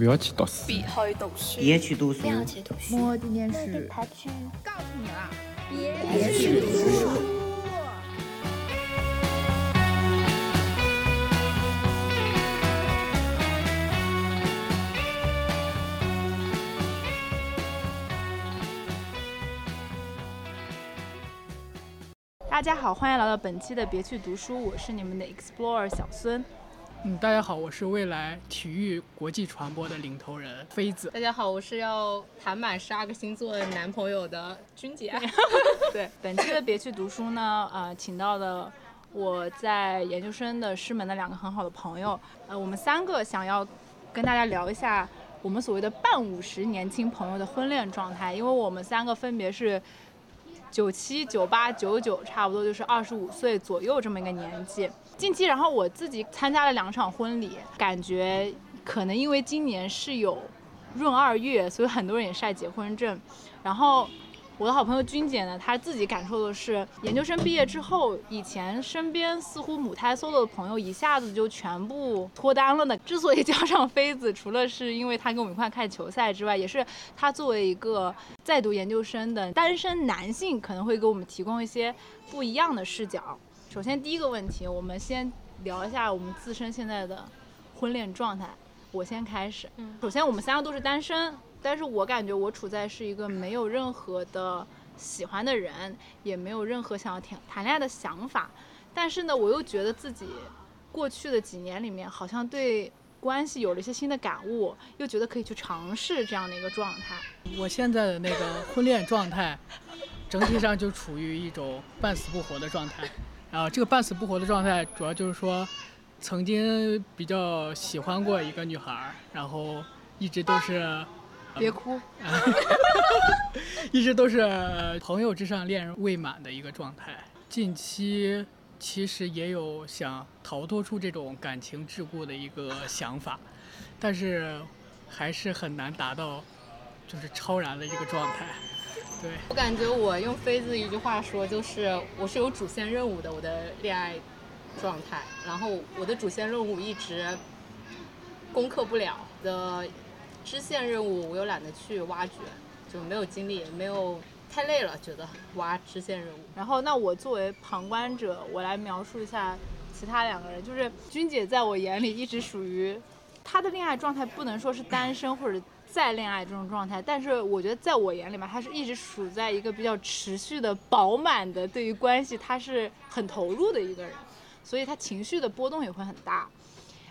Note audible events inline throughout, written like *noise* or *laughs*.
不要去读书，别去读书，别去读书，别去读书，莫念书，告诉你了，别去读书。大家好，欢迎来到本期的别去读书，我是你们的 Explorer 小孙。嗯，大家好，我是未来体育国际传播的领头人妃子。大家好，我是要谈满十二个星座男朋友的君姐。*laughs* 对，本期的别去读书呢，呃，请到了我在研究生的师门的两个很好的朋友，呃，我们三个想要跟大家聊一下我们所谓的半五十年轻朋友的婚恋状态，因为我们三个分别是。九七、九八、九九，差不多就是二十五岁左右这么一个年纪。近期，然后我自己参加了两场婚礼，感觉可能因为今年是有闰二月，所以很多人也晒结婚证。然后。我的好朋友君姐呢，她自己感受的是，研究生毕业之后，以前身边似乎母胎 solo 的朋友一下子就全部脱单了呢。之所以叫上妃子，除了是因为她跟我们一块看球赛之外，也是她作为一个在读研究生的单身男性，可能会给我们提供一些不一样的视角。首先第一个问题，我们先聊一下我们自身现在的婚恋状态。我先开始。嗯，首先我们三个都是单身。但是我感觉我处在是一个没有任何的喜欢的人，也没有任何想要谈谈恋爱的想法。但是呢，我又觉得自己过去的几年里面，好像对关系有了一些新的感悟，又觉得可以去尝试这样的一个状态。我现在的那个婚恋状态，整体上就处于一种半死不活的状态。然后这个半死不活的状态，主要就是说，曾经比较喜欢过一个女孩，然后一直都是。别哭，*laughs* 一直都是朋友之上恋人未满的一个状态。近期其实也有想逃脱出这种感情桎梏的一个想法，但是还是很难达到就是超然的这个状态。对我感觉我用飞子一句话说，就是我是有主线任务的，我的恋爱状态，然后我的主线任务一直攻克不了的。支线任务我又懒得去挖掘，就没有精力，没有太累了，觉得挖支线任务。然后那我作为旁观者，我来描述一下其他两个人，就是君姐在我眼里一直属于她的恋爱状态，不能说是单身或者在恋爱这种状态，但是我觉得在我眼里嘛，他是一直处在一个比较持续的饱满的对于关系，他是很投入的一个人，所以他情绪的波动也会很大。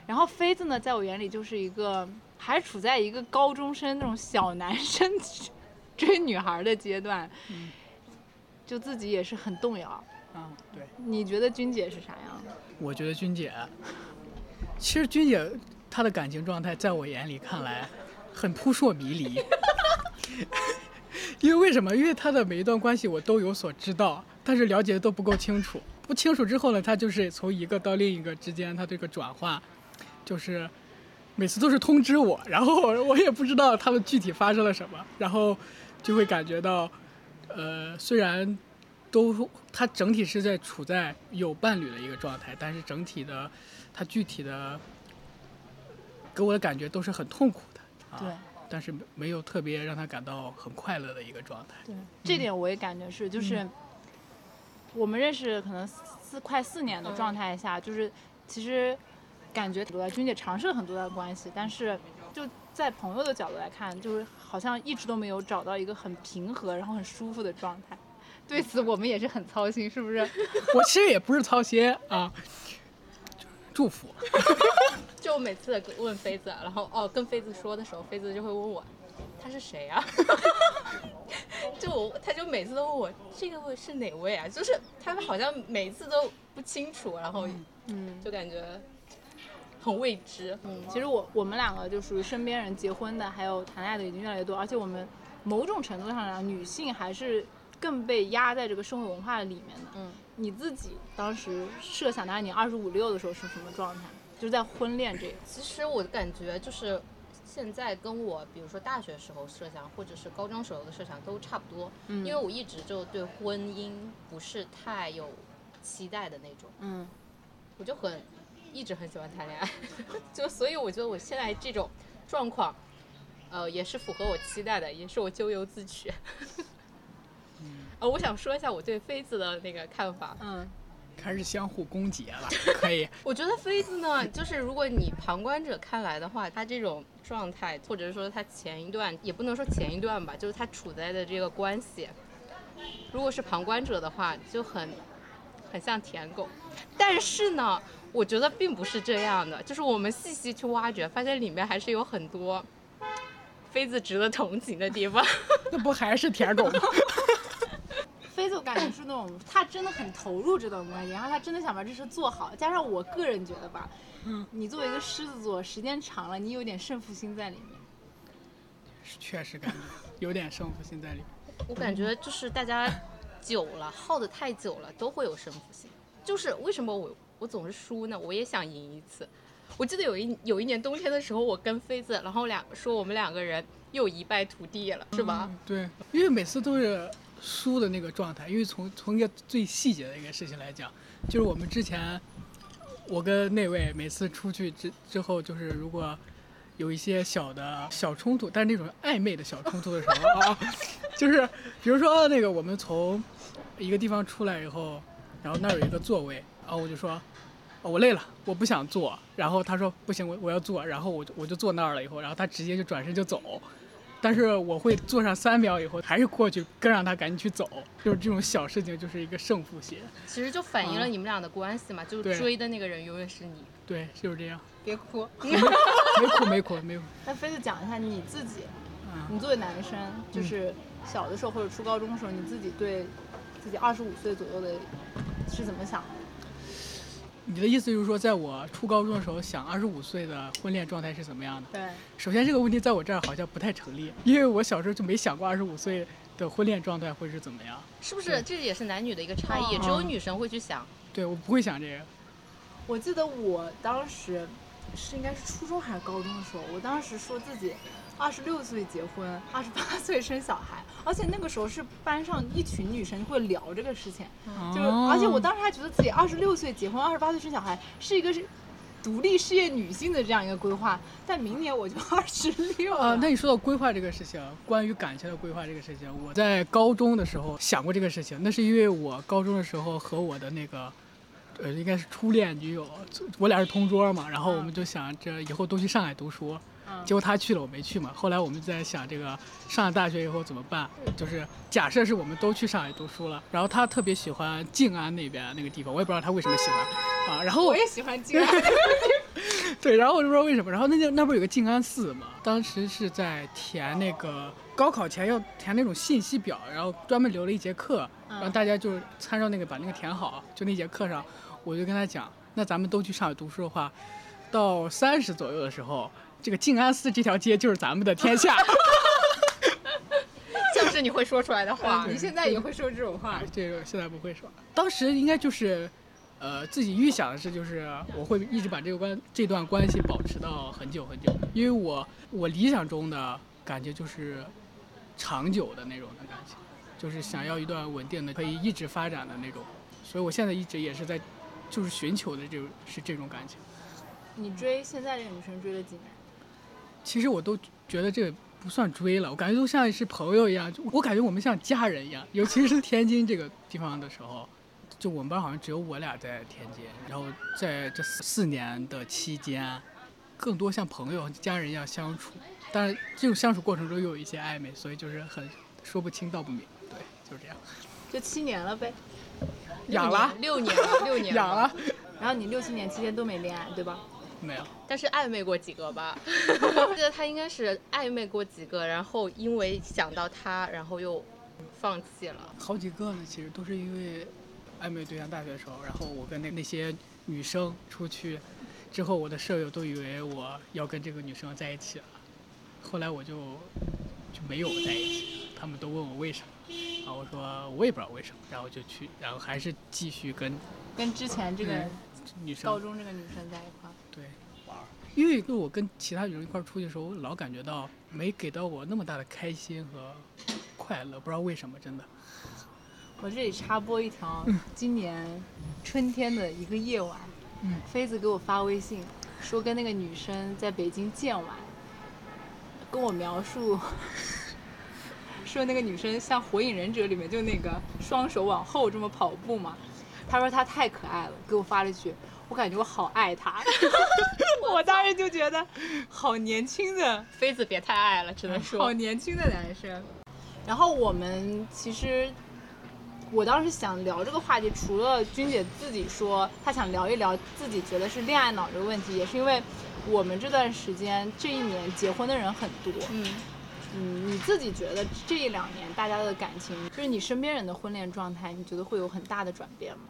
然后妃子呢，在我眼里就是一个。还处在一个高中生那种小男生 *laughs* 追女孩的阶段，就自己也是很动摇。嗯，对。你觉得君姐是啥样的？我觉得君姐，其实君姐她的感情状态，在我眼里看来很扑朔迷离。因为为什么？因为他的每一段关系我都有所知道，但是了解的都不够清楚。不清楚之后呢，他就是从一个到另一个之间，他这个转换，就是。每次都是通知我，然后我也不知道他们具体发生了什么，然后就会感觉到，呃，虽然都他整体是在处在有伴侣的一个状态，但是整体的他具体的给我的感觉都是很痛苦的，对，但是没有特别让他感到很快乐的一个状态。对，这点我也感觉是，就是我们认识可能四快四年的状态下，就是其实。感觉多君姐尝试了很多的关系，但是就在朋友的角度来看，就是好像一直都没有找到一个很平和然后很舒服的状态。对此我们也是很操心，是不是？*laughs* 我其实也不是操心啊，祝福。*laughs* 就我每次问妃子，然后哦跟妃子说的时候，妃子就会问我，他是谁啊？*laughs* 就我他就每次都问我这个位是哪位啊？就是他们好像每次都不清楚，然后嗯，就感觉。很未知，嗯，其实我我们两个就属于身边人结婚的，还有谈恋爱的已经越来越多，而且我们某种程度上讲，女性还是更被压在这个社会文化里面的。嗯，你自己当时设想，的你二十五六的时候是什么状态？就是在婚恋这。其实我感觉就是，现在跟我比如说大学时候设想，或者是高中时候的设想都差不多。嗯，因为我一直就对婚姻不是太有期待的那种。嗯，我就很。一直很喜欢谈恋爱，*laughs* 就所以我觉得我现在这种状况，呃，也是符合我期待的，也是我咎由自取。呃，我想说一下我对妃子的那个看法。嗯，开始相互攻讦了，*laughs* 可以。我觉得妃子呢，就是如果你旁观者看来的话，她这种状态，或者是说她前一段，也不能说前一段吧，就是她处在的这个关系，如果是旁观者的话，就很很像舔狗。但是呢，我觉得并不是这样的，就是我们细细去挖掘，发现里面还是有很多妃子值得同情的地方。*laughs* 那不还是舔狗吗？妃子感觉是那种他真的很投入这段关系，然后他真的想把这事做好。加上我个人觉得吧，嗯，你作为一个狮子座，时间长了，你有点胜负心在里面。确实感觉有点胜负心在里面。*laughs* 我感觉就是大家久了耗的太久了，都会有胜负心。就是为什么我我总是输呢？我也想赢一次。我记得有一有一年冬天的时候，我跟飞子，然后两说我们两个人又一败涂地了，是吧？嗯对，因为每次都是输的那个状态。因为从从一个最细节的一个事情来讲，就是我们之前我跟那位每次出去之之后，就是如果有一些小的小冲突，但是那种暧昧的小冲突的时候啊，*laughs* 就是比如说那个我们从一个地方出来以后，然后那儿有一个座位，然后我就说。我累了，我不想坐。然后他说不行，我我要坐。然后我就我就坐那儿了。以后，然后他直接就转身就走。但是我会坐上三秒以后，还是过去跟让他赶紧去走。就是这种小事情，就是一个胜负心。其实就反映了你们俩的关系嘛，就是追的那个人永远是你。对，就是这样。别哭。没哭没哭没哭。那妃子讲一下你自己，嗯你作为男生，就是小的时候或者初高中的时候，你自己对自己二十五岁左右的是怎么想的？你的意思就是说，在我初高中的时候，想二十五岁的婚恋状态是怎么样的？对，首先这个问题在我这儿好像不太成立，因为我小时候就没想过二十五岁的婚恋状态会是怎么样。是不是？这也是男女的一个差异，哦只有女生会去想。对我不会想这个。我记得我当时是应该是初中还是高中的时候，我当时说自己二十六岁结婚，二十八岁生小孩，*laughs* 而且那个时候是班上一群女生会聊这个事情，就是哦而且我当时还觉得自己二十六岁结婚，二十八岁生小孩是一个是。独立事业女性的这样一个规划，但明年我就 *laughs* 二十六啊、了。那你说到规划这个事情，关于感情的规划这个事情，我在高中的时候想过这个事情。那是因为我高中的时候和我的那个，呃，应该是初恋女友，我俩是同桌嘛，然后我们就想着以后都去上海读书。嗯结果他去了，我没去嘛。后来我们在想这个上了大学以后怎么办？就是假设是我们都去上海读书了，然后他特别喜欢静安那边那个地方，我也不知道他为什么喜欢啊。然后我也喜欢静安。*laughs* 对，然后我就不知道为什么，然后那就那不是有个静安寺嘛？当时是在填那个高考前要填那种信息表，然后专门留了一节课，然后大家就是参照那个把那个填好。就那节课上，我就跟他讲，那咱们都去上海读书的话，到三十左右的时候，这个静安寺这条街就是咱们的天下。*laughs* 就是你会说出来的话。你现在也会说这种话啊，？*laughs* 这个现在不会说。当时应该就是，呃，自己预想的是，就是我会一直把这个关这段关系保持到很久很久，因为我我理想中的感觉就是长久的那种的感情，就是想要一段稳定的可以一直发展的那种。所以我现在一直也是在，就是寻求的这种是这种感情。你追现在这个女生追了几年？其实我都觉得这个不算追了，我感觉都像是朋友一样，就我感觉我们像家人一样。尤其是天津这个地方的时候，就我们班好像只有我俩在天津，然后在这四年的期间，更多像朋友、家人一样相处。但是这种相处过程中又有一些暧昧，所以就是很说不清道不明。对，就是这样。就七年了呗。*laughs* 养了，六年了，六年养了，然后你六七年期间都没恋爱，对吧？没有。但是暧昧过几个吧？*laughs* 我记得他应该是暧昧过几个，然后因为想到他，然后又放弃了。好几个呢，其实都是因为暧昧对象大学的时候，然后我跟那那些女生出去之后，我的舍友都以为我要跟这个女生在一起了，后来我就就没有在一起，他们都问我为什么，然后我说我也不知道为什么，然后就去，然后还是继续跟跟之前这个嗯女生高中这个女生在一块儿。对玩儿，因为就我跟其他女生一块出去的时候，我老感觉到没给到我那么大的开心和快乐，不知道为什么，真的。我这里插播一条，今年春天的一个夜晚，嗯妃子给我发微信说跟那个女生在北京见完，跟我描述 *laughs* 说那个女生像《火影忍者》里面就那个双手往后这么跑步嘛。他说她太可爱了，给我发了一句，我感觉我好爱她。*laughs* 我当时就觉得好年轻的 *laughs* 妃子别太爱了，只能说好。年轻的男生。然后我们其实，我当时想聊这个话题，除了君姐自己说她想聊一聊自己觉得是恋爱脑这个问题，也是因为我们这段时间这一年结婚的人很多。嗯，嗯，你自己觉得这一两年大家的感情，就是你身边人的婚恋状态，你觉得会有很大的转变吗？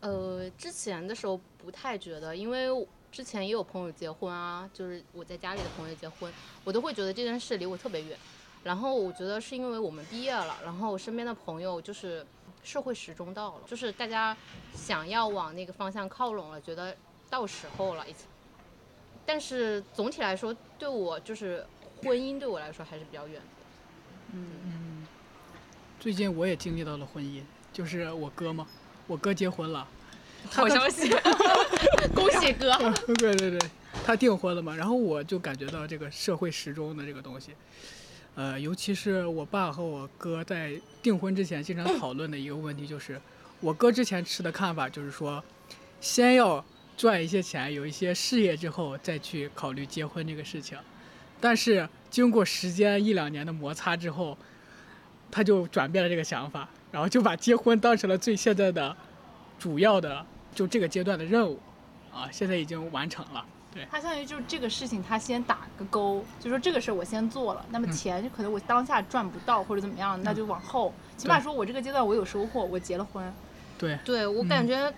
呃，之前的时候不太觉得，因为之前也有朋友结婚啊，就是我在家里的朋友结婚，我都会觉得这件事离我特别远。然后我觉得是因为我们毕业了，然后身边的朋友就是社会时钟到了，就是大家想要往那个方向靠拢了，觉得到时候了已经。但是总体来说，对我就是婚姻对我来说还是比较远的。嗯嗯最近我也经历到了婚姻，就是我哥嘛，我哥结婚了，好消息，*laughs* 恭喜哥！*laughs* 对对对，他订婚了嘛，然后我就感觉到这个社会时钟的这个东西，呃，尤其是我爸和我哥在订婚之前经常讨论的一个问题，就是我哥之前持的看法就是说，先要赚一些钱，有一些事业之后再去考虑结婚这个事情，但是经过时间一两年的摩擦之后，他就转变了这个想法，然后就把结婚当成了最现在的主要的就这个阶段的任务。啊，现在已经完成了。对，他相当于就是这个事情，他先打个勾，就说这个事儿我先做了，那么钱就可能我当下赚不到或者怎么样，那就往后，起码说我这个阶段我有收获，我结了婚。对，对我感觉，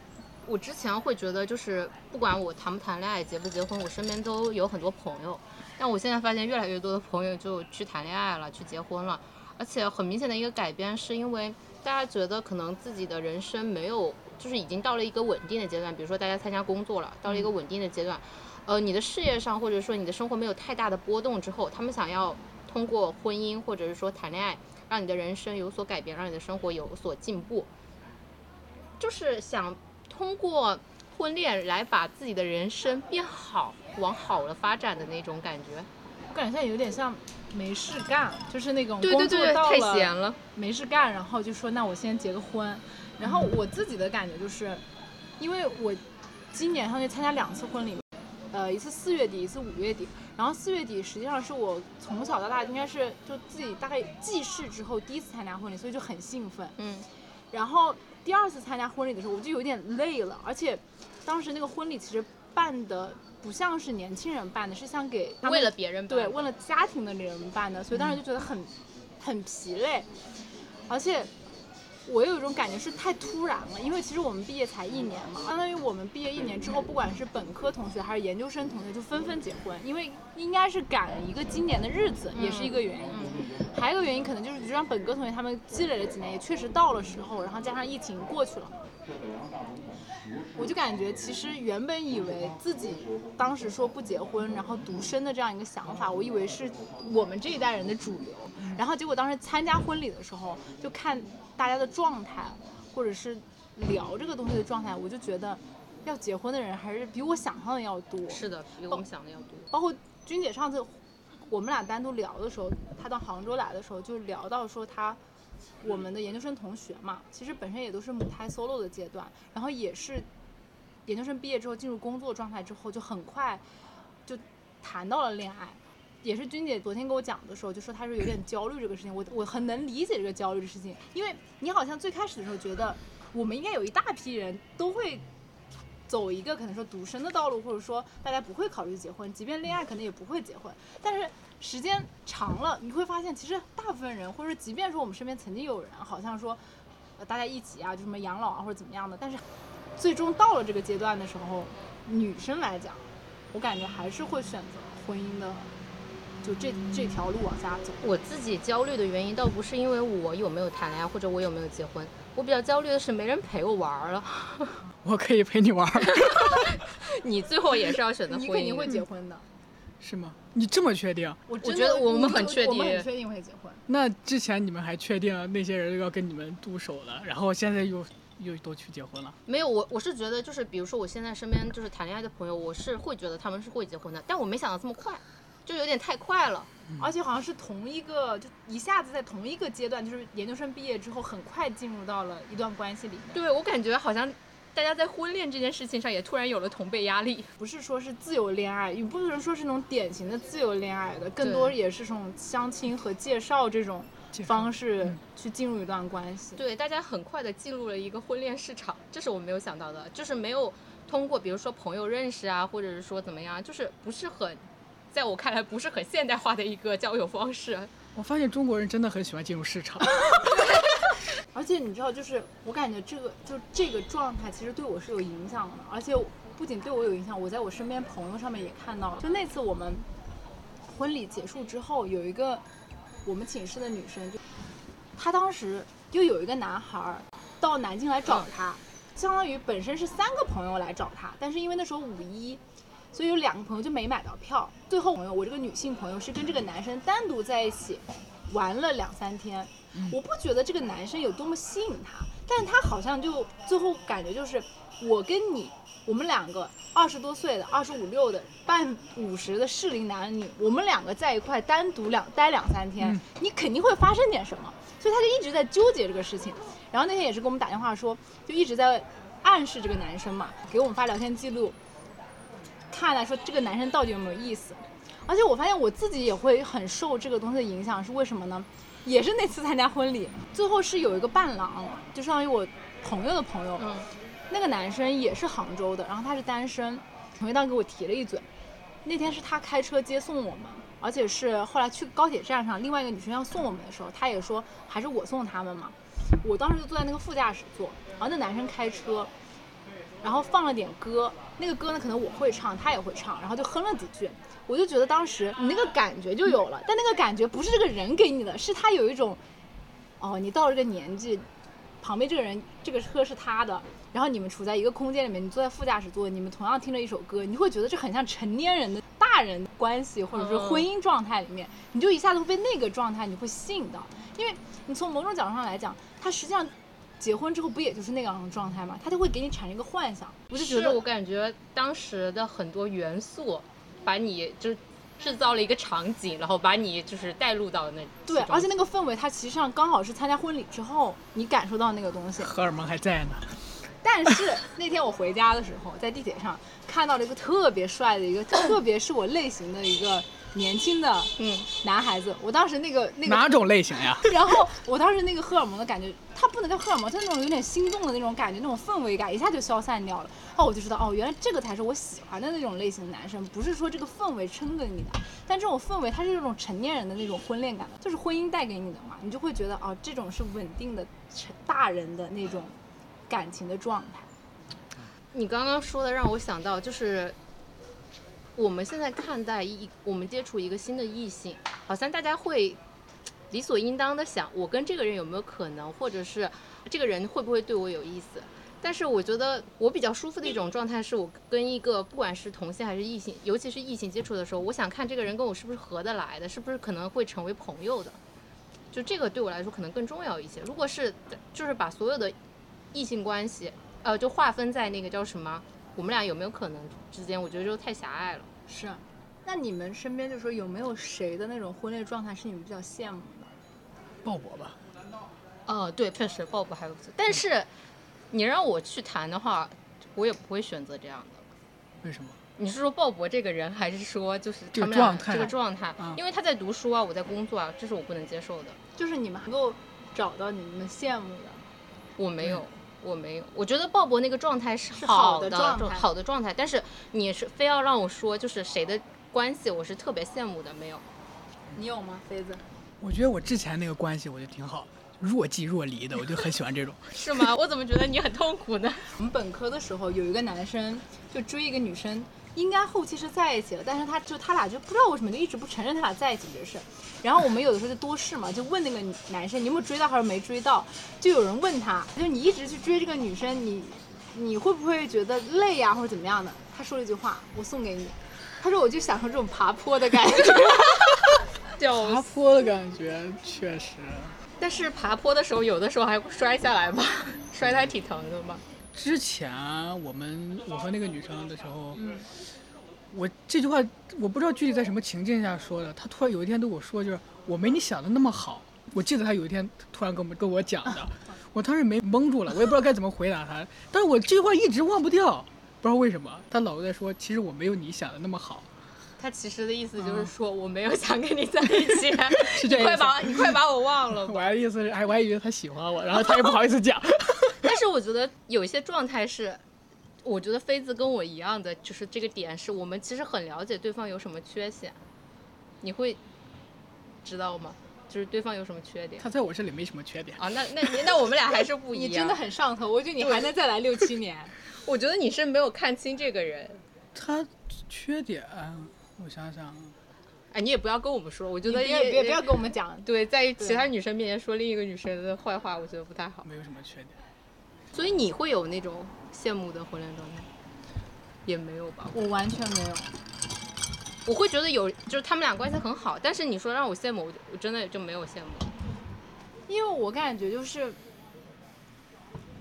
我之前会觉得就是不管我谈不谈恋爱、结不结婚，我身边都有很多朋友。但我现在发现越来越多的朋友就去谈恋爱了，去结婚了，而且很明显的一个改变是因为大家觉得可能自己的人生没有，就是已经到了一个稳定的阶段，比如说大家参加工作了，到了一个稳定的阶段，呃，你的事业上或者说你的生活没有太大的波动之后，他们想要通过婚姻或者是说谈恋爱，让你的人生有所改变，让你的生活有所进步。就是想通过婚恋来把自己的人生变好，往好了发展的那种感觉。我感觉现在有点像没事干，就是那种工作对对，太到了闲了。没事干，然后就说那我先结个婚。然后我自己的感觉就是，因为我今年上去参加两次婚礼，呃，一次四月底，一次五月底。然后四月底实际上是我从小到大应该是就自己大概记事之后第一次参加婚礼，所以就很兴奋。嗯，然后第二次参加婚礼的时候，我就有点累了，而且当时那个婚礼其实办的不像是年轻人办的，是像给为了别人办对为了家庭的人办的，所以当时就觉得很、很疲累，而且我有一种感觉是太突然了，因为其实我们毕业才一年嘛，相当于我们毕业一年之后，不管是本科同学还是研究生同学，就纷纷结婚，因为应该是赶一个今年的日子，也是一个原因。还有一个原因可能就是，就让本科同学他们积累了几年，也确实到了时候，然后加上疫情过去了，我就感觉其实原本以为自己当时说不结婚，然后独身的这样一个想法，我以为是我们这一代人的主流，然后结果当时参加婚礼的时候，就看大家的状态，或者是聊这个东西的状态，我就觉得要结婚的人还是比我想象的要多。是的，比我们想的要多。包括君姐上次我们俩单独聊的时候，她到杭州来的时候，就聊到说她我们的研究生同学嘛，其实本身也都是母胎 solo 的阶段，然后也是研究生毕业之后进入工作状态之后，就很快就谈到了恋爱。也是君姐昨天跟我讲的时候，就说她是有点焦虑这个事情，我我很能理解这个焦虑的事情，因为你好像最开始的时候觉得我们应该有一大批人都会走一个可能说独身的道路，或者说大家不会考虑结婚，即便恋爱可能也不会结婚。但是时间长了，你会发现，其实大部分人，或者说即便说我们身边曾经有人，好像说，呃，大家一起啊，就什么养老啊或者怎么样的，但是最终到了这个阶段的时候，女生来讲，我感觉还是会选择婚姻的，就这这条路往下走。我自己焦虑的原因倒不是因为我有没有谈恋爱或者我有没有结婚，我比较焦虑的是没人陪我玩儿了。*laughs* 我可以陪你玩儿，*laughs* 你最后也是要选择 *laughs* 婚姻的，你肯定会结婚的，是吗？你这么确定？我我觉得我们很确我们定很确定会结婚。那之前你们还确定那些人要跟你们动手了，然后现在又又都去结婚了。没有，我我是觉得就是，比如说我现在身边就是谈恋爱的朋友，我是会觉得他们是会结婚的，但我没想到这么快，就有点太快了。而且好像是同一个，就一下子在同一个阶段，就是研究生毕业之后，很快进入到了一段关系里面。对我感觉好像大家在婚恋这件事情上也突然有了同辈压力。不是说是自由恋爱，也不能说是那种典型的自由恋爱的，更多也是这种相亲和介绍这种方式嗯去进入一段关系。对，大家很快的进入了一个婚恋市场，这是我没有想到的，就是没有通过比如说朋友认识啊，或者是说怎么样，就是不是很，在我看来不是很现代化的一个交友方式。我发现中国人真的很喜欢进入市场。*laughs* 而且你知道，就是我感觉这个就这个状态其实对我是有影响的，而且不仅对我有影响，我在我身边朋友上面也看到了。就那次我们婚礼结束之后，有一个我们寝室的女生，就她当时就有一个男孩到南京来找她，相当于本身是三个朋友来找她，但是因为那时候五一。所以有两个朋友就没买到票，最后朋友我这个女性朋友是跟这个男生单独在一起玩了两三天，我不觉得这个男生有多么吸引她，但是他好像就最后感觉就是我跟你，我们两个二十多岁的、二十五六的、半五十的适龄男女，我们两个在一块单独两待两三天，嗯你肯定会发生点什么，所以他就一直在纠结这个事情。然后那天也是给我们打电话说，就一直在暗示这个男生嘛，给我们发聊天记录，看来说这个男生到底有没有意思。而且我发现我自己也会很受这个东西的影响，是为什么呢？也是那次参加婚礼，最后是有一个伴郎，就相当于我朋友的朋友，嗯，那个男生也是杭州的，然后他是单身，朋友当给我提了一嘴。那天是他开车接送我们，而且是后来去高铁站上，另外一个女生要送我们的时候，他也说还是我送他们嘛。我当时就坐在那个副驾驶座，然后那男生开车，然后放了点歌，那个歌呢可能我会唱，他也会唱，然后就哼了几句。我就觉得当时你那个感觉就有了，但那个感觉不是这个人给你的，是他有一种，哦，你到了这个年纪，旁边这个人这个车是他的，然后你们处在一个空间里面，你坐在副驾驶座，你们同样听着一首歌，你会觉得这很像成年人的大人关系，或者是婚姻状态里面，你就一下子会被那个状态你会吸引到，因为你从某种角度上来讲，他实际上结婚之后不也就是那样的状态吗？他就会给你产生一个幻想，我就觉得是我感觉当时的很多元素，把你就制造了一个场景，然后把你就是带入到那对，而且那个氛围，它其实上刚好是参加婚礼之后你感受到那个东西。荷尔蒙还在呢。*laughs* 但是那天我回家的时候，在地铁上看到了一个特别帅的一个，特别是我类型的一个年轻的嗯男孩子。我当时那个那个哪种类型呀？*laughs* 然后我当时那个荷尔蒙的感觉，它不能叫荷尔蒙，它那种有点心动的那种感觉，那种氛围感一下就消散掉了。哦，我就知道，哦，原来这个才是我喜欢的那种类型的男生，不是说这个氛围撑着你的，但这种氛围它是这种成年人的那种婚恋感的，就是婚姻带给你的嘛，你就会觉得哦，这种是稳定的成大人的那种感情的状态。你刚刚说的让我想到，就是我们现在看待一我们接触一个新的异性，好像大家会理所应当的想，我跟这个人有没有可能，或者是这个人会不会对我有意思。但是我觉得我比较舒服的一种状态，是我跟一个不管是同性还是异性，尤其是异性接触的时候，我想看这个人跟我是不是合得来的，是不是可能会成为朋友的。就这个对我来说可能更重要一些。如果是就是把所有的异性关系，呃，就划分在那个叫什么，我们俩有没有可能之间，我觉得就太狭隘了。是，那你们身边就说有没有谁的那种婚恋状态是你们比较羡慕的？鲍勃吧，哦，对，确实鲍勃还不错，但是你让我去谈的话，我也不会选择这样的。为什么？你是说鲍勃这个人，还是说就是这个他们俩状态这个状态？啊因为他在读书啊，我在工作啊，这是我不能接受的。就是你们能够找到你们羡慕的。我没有，我没有。我觉得鲍勃那个状态是是好的的状态好的状态。但是你是非要让我说，就是谁的关系我是特别羡慕的，没有。你有吗，飞子？我觉得我之前那个关系我就挺好的，若即若离的，*laughs* 我就很喜欢这种。*laughs* *laughs* 是吗？我怎么觉得你很痛苦呢？我们本科的时候有一个男生就追一个女生，应该后期是在一起了，但是他就他俩就不知道为什么就一直不承认他俩在一起这事。然后我们有的时候就多事嘛，就问那个男生你有没有追到还是没追到，*laughs* 就有人问他，就你一直去追这个女生，你你会不会觉得累呀、或者怎么样的？他说了一句话，我送给你。他说我就享受这种爬坡的感觉。*laughs* 爬坡的感觉确实，但是爬坡的时候，有的时候还会摔下来吧，*laughs* 摔的还挺疼的吧。之前我们我和那个女生的时候，嗯我这句话我不知道具体在什么情境下说的。她突然有一天对我说，就是我没你想的那么好。我记得她有一天突然跟我们跟我讲的，*laughs* 我当时没蒙住了，我也不知道该怎么回答她。但是我这句话一直忘不掉，不知道为什么。她老在说，其实我没有你想的那么好。他其实的意思就是说，我没有想跟你在一起，*laughs* 是这你快把你快把我忘了。*laughs* 我的意思是，哎，我还以为她喜欢我，然后她也不好意思讲。但是我觉得有一些状态是，我觉得妃子跟我一样的，就是这个点是我们其实很了解对方有什么缺陷，你会知道吗？就是对方有什么缺点他在我这里没什么缺点。啊？那那你那我们俩还是不 *laughs* 一样。你真的很上头，我觉得你还能再来六七年。*laughs* 我觉得你是没有看清这个人。他缺点，我想想，哎，你也不要跟我们说，我觉你得也别别不要跟我们讲，对，在其他女生面前说另一个女生的坏话，我觉得不太好。没有什么缺点。所以你会有那种羡慕的婚恋状态？也没有吧？我完全没有。我会觉得有，就是他们俩关系很好，但是你说让我羡慕，我就我真的就没有羡慕。因为我感觉就是，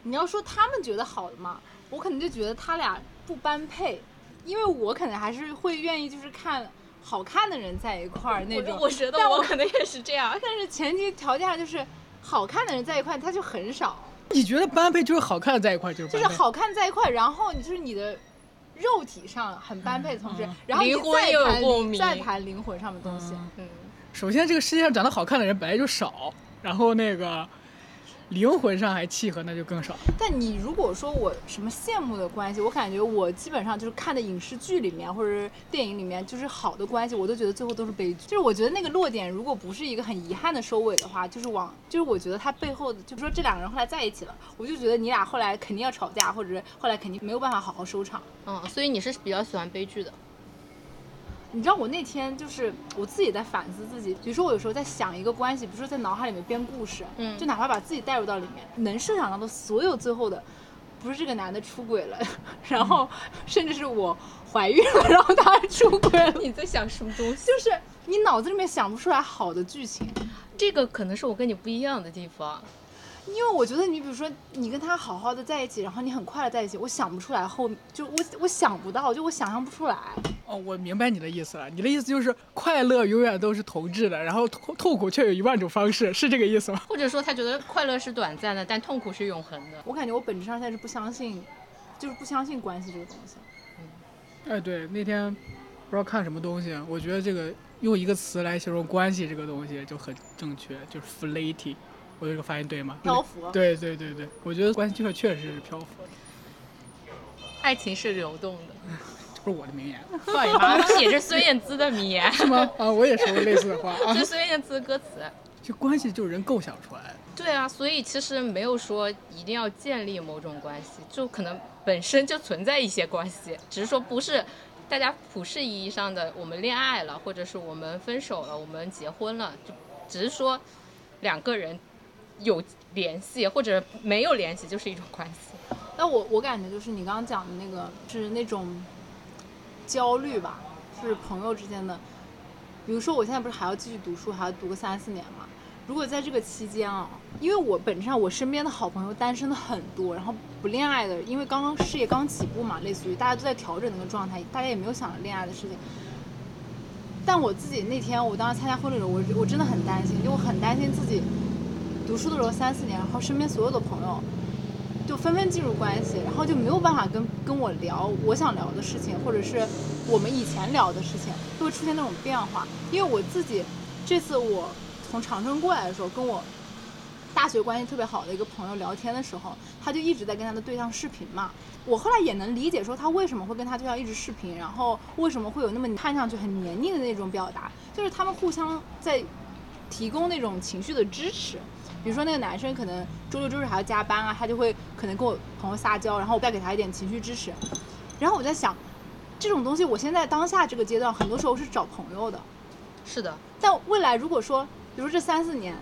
你要说他们觉得好的嘛，我可能就觉得他俩不般配，因为我可能还是会愿意就是看好看的人在一块儿那种。我 *laughs* 觉得我可能也是这样。但是前提条件下就是好看的人在一块，他就很少，你觉得般配就是好看的在一块就是？就是好看在一块，然后你就是你的。肉体上很般配的同时，嗯然后你灵魂又有再谈共鸣再谈灵魂上的东西，嗯嗯，首先，这个世界上长得好看的人本来就少，然后那个灵魂上还契合，那就更少。但你如果说我什么羡慕的关系，我感觉我基本上就是看的影视剧里面或者是电影里面，就是好的关系，我都觉得最后都是悲剧。就是我觉得那个落点如果不是一个很遗憾的收尾的话，就是往就是我觉得他背后的，就是说这两个人后来在一起了，我就觉得你俩后来肯定要吵架，或者是后来肯定没有办法好好收场。嗯，所以你是比较喜欢悲剧的。你知道我那天就是我自己在反思自己，比如说我有时候在想一个关系，比如说在脑海里面编故事，嗯就哪怕把自己带入到里面，能设想到的所有最后的，不是这个男的出轨了，*laughs* 然后甚至是我怀孕了，然后他还出轨了，你在想什么东西？就是你脑子里面想不出来好的剧情，这个可能是我跟你不一样的地方。因为我觉得你比如说你跟他好好的在一起，然后你很快乐在一起，我想不出来后就我我想不到，就我想象不出来。哦，我明白你的意思了。你的意思就是快乐永远都是同质的，然后痛痛苦却有一万种方式，是这个意思吗？或者说他觉得快乐是短暂的，但痛苦是永恒的。我感觉我本质上现在是不相信，就是不相信关系这个东西。嗯哎，对，那天不知道看什么东西，我觉得这个用一个词来形容关系这个东西就很正确，就是 flaty。我这个发音对吗？漂浮对对对对，我觉得关系确确实是漂浮，爱情是流动的。这不是我的名言放你妈屁！这是孙燕姿的名言，*laughs* 是吗？啊，我也说过类似的话啊这。*laughs* 是孙燕姿的歌词。就关系就是人构想出来的。对啊，所以其实没有说一定要建立某种关系，就可能本身就存在一些关系，只是说不是大家普世意义上的我们恋爱了，或者是我们分手了，我们结婚了，就只是说两个人有联系或者没有联系就是一种关系。那我我感觉就是你刚刚讲的那个是那种焦虑吧，是朋友之间的。比如说我现在不是还要继续读书，还要读个三四年嘛？如果在这个期间啊，因为我本质上我身边的好朋友单身的很多，然后不恋爱的，因为刚刚事业刚起步嘛，类似于大家都在调整那个状态，大家也没有想着恋爱的事情。但我自己那天我当时参加婚礼的时候，我我真的很担心，就我很担心自己读书的时候三四年，然后身边所有的朋友就纷纷进入关系，然后就没有办法跟跟我聊我想聊的事情，或者是我们以前聊的事情，就会出现那种变化。因为我自己这次我从长春过来的时候，跟我大学关系特别好的一个朋友聊天的时候，他就一直在跟他的对象视频嘛。我后来也能理解说他为什么会跟他对象一直视频，然后为什么会有那么看上去很黏腻的那种表达，就是他们互相在提供那种情绪的支持。比如说那个男生可能周六周日还要加班啊，他就会可能跟我朋友撒娇，然后我再给他一点情绪支持。然后我在想，这种东西我现在当下这个阶段，很多时候是找朋友的。是的，但未来如果说，比如说这三四年，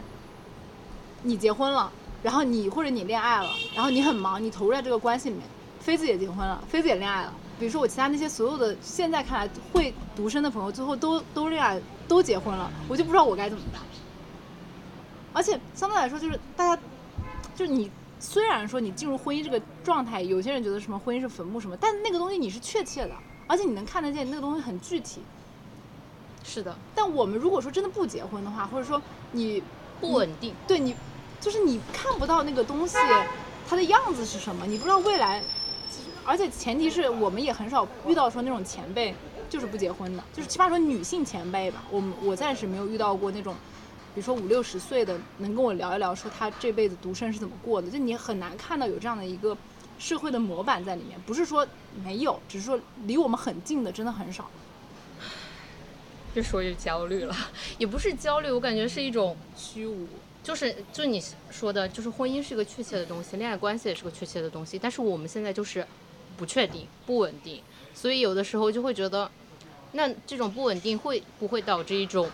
你结婚了，然后你或者你恋爱了，然后你很忙，你投入在这个关系里面，妃子也结婚了，妃子也恋爱了。比如说我其他那些所有的现在看来会独身的朋友，最后都都恋爱都结婚了，我就不知道我该怎么办。而且相对来说，就是大家，就是你虽然说你进入婚姻这个状态，有些人觉得什么婚姻是坟墓什么，但那个东西你是确切的，而且你能看得见那个东西很具体。是的，但我们如果说真的不结婚的话，或者说你不稳定。对你，就是你看不到那个东西它的样子是什么，你不知道未来，而且前提是我们也很少遇到说那种前辈就是不结婚的，就是起码说女性前辈吧，我们我暂时没有遇到过那种，比如说五六十岁的能跟我聊一聊说他这辈子独身是怎么过的，就你很难看到有这样的一个社会的模板在里面，不是说没有，只是说离我们很近的真的很少。越说越焦虑了，也不是焦虑，我感觉是一种虚无，就是就你说的，就是婚姻是个确切的东西，恋爱关系也是个确切的东西，但是我们现在就是不确定、不稳定，所以有的时候就会觉得，那这种不稳定会不会导致一种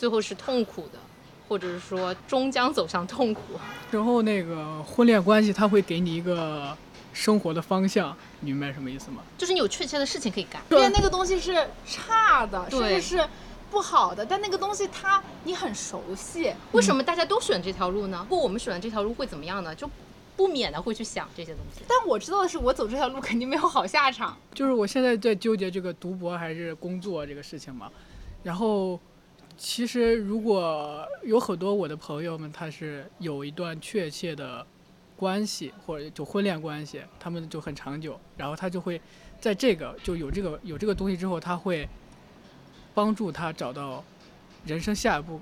最后是痛苦的，或者是说终将走向痛苦？然后那个婚恋关系，它会给你一个生活的方向，你明白什么意思吗？就是你有确切的事情可以干。因为那个东西是差的，甚至是不好的，但那个东西它你很熟悉，为什么大家都选这条路呢？如果我们选了这条路会怎么样呢？就不免的会去想这些东西。但我知道的是，我走这条路肯定没有好下场。就是我现在在纠结这个读博还是工作这个事情嘛。然后，其实如果有很多我的朋友们，他是有一段确切的关系，或者就婚恋关系，他们就很长久，然后他就会在这个就有这个有这个东西之后，他会帮助他找到人生下一步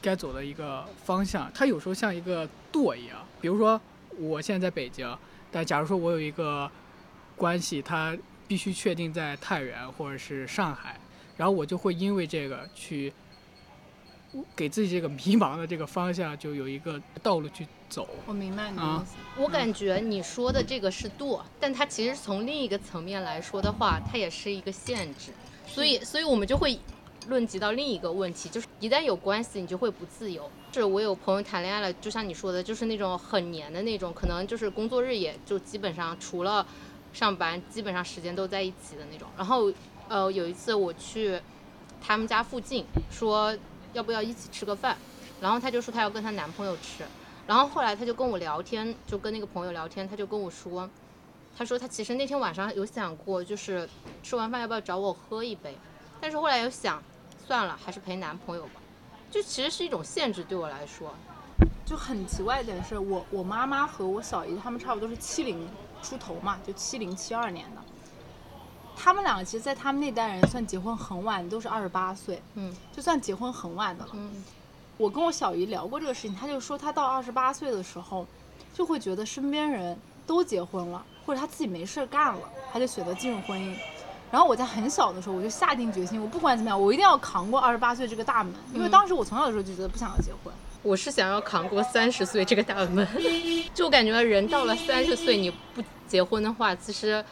该走的一个方向。他有时候像一个舵一样，比如说我现在在北京，但假如说我有一个关系，他必须确定在太原或者是上海，然后我就会因为这个去给自己这个迷茫的这个方向就有一个道路去走。我明白你的啊意思。我感觉你说的这个是舵，但它其实从另一个层面来说的话，它也是一个限制。所以，所以我们就会论及到另一个问题，就是一旦有关系，你就会不自由。是我有朋友谈恋爱了，就像你说的，就是那种很黏的那种，可能就是工作日也就基本上除了上班，基本上时间都在一起的那种。然后，呃，有一次我去他们家附近，说要不要一起吃个饭，然后她就说她要跟她男朋友吃。然后后来她就跟我聊天，就跟那个朋友聊天，她就跟我说，她说她其实那天晚上有想过，就是吃完饭要不要找我喝一杯，但是后来又想，算了，还是陪男朋友吧。就其实是一种限制对我来说。就很奇怪一点是我我妈妈和我小姨他们差不多是七零出头嘛，就七零七二年的。他们两个其实，在他们那代人算结婚很晚，都是二十八岁，嗯就算结婚很晚的了。嗯我跟我小姨聊过这个事情，她就说她到二十八岁的时候，就会觉得身边人都结婚了，或者她自己没事儿干了，她就选择进入婚姻。然后我在很小的时候，我就下定决心，我不管怎么样，我一定要扛过二十八岁这个大门，因为当时我从小的时候就觉得不想要结婚。我是想要扛过三十岁这个大门，*laughs* 就感觉人到了三十岁你不结婚的话，其实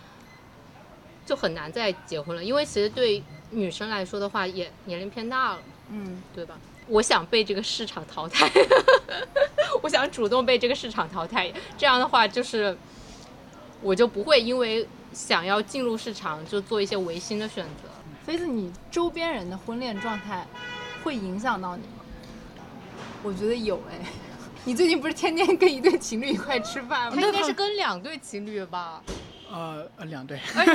就很难再结婚了，因为其实对女生来说的话，也年龄偏大了，嗯，对吧？我想被这个市场淘汰，*laughs* 我想主动被这个市场淘汰，这样的话就是我就不会因为想要进入市场就做一些违心的选择。所以，你周边人的婚恋状态会影响到你吗？我觉得有哎。*laughs* 你最近不是天天跟一对情侣一块吃饭吗他？应该是跟两对情侣吧，呃，呃两对，而且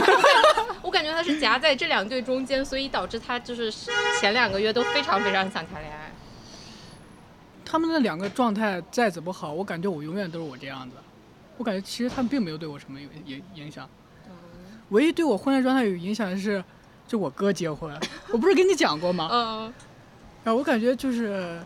我感觉他是夹在这两对中间，所以导致他就是前两个月都非常非常想谈恋爱。他们的两个状态再怎么好，我感觉我永远都是我这样子。我感觉其实他们并没有对我什么影影影响。唯一对我婚恋状态有影响的是，就我哥结婚，我不是跟你讲过吗？嗯，然后我感觉就是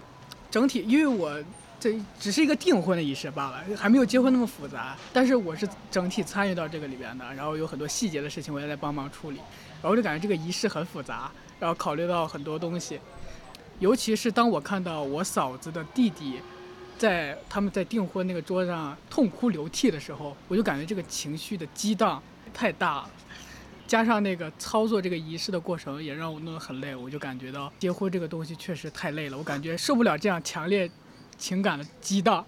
整体，因为我这只是一个订婚的仪式罢了，还没有结婚那么复杂。但是我是整体参与到这个里边的，然后有很多细节的事情我也在帮忙处理，然后我就感觉这个仪式很复杂，然后考虑到很多东西，尤其是当我看到我嫂子的弟弟。在他们在订婚那个桌上痛哭流涕的时候，我就感觉这个情绪的激荡太大了，加上那个操作这个仪式的过程也让我弄得很累，我就感觉到结婚这个东西确实太累了，我感觉受不了这样强烈情感的激荡。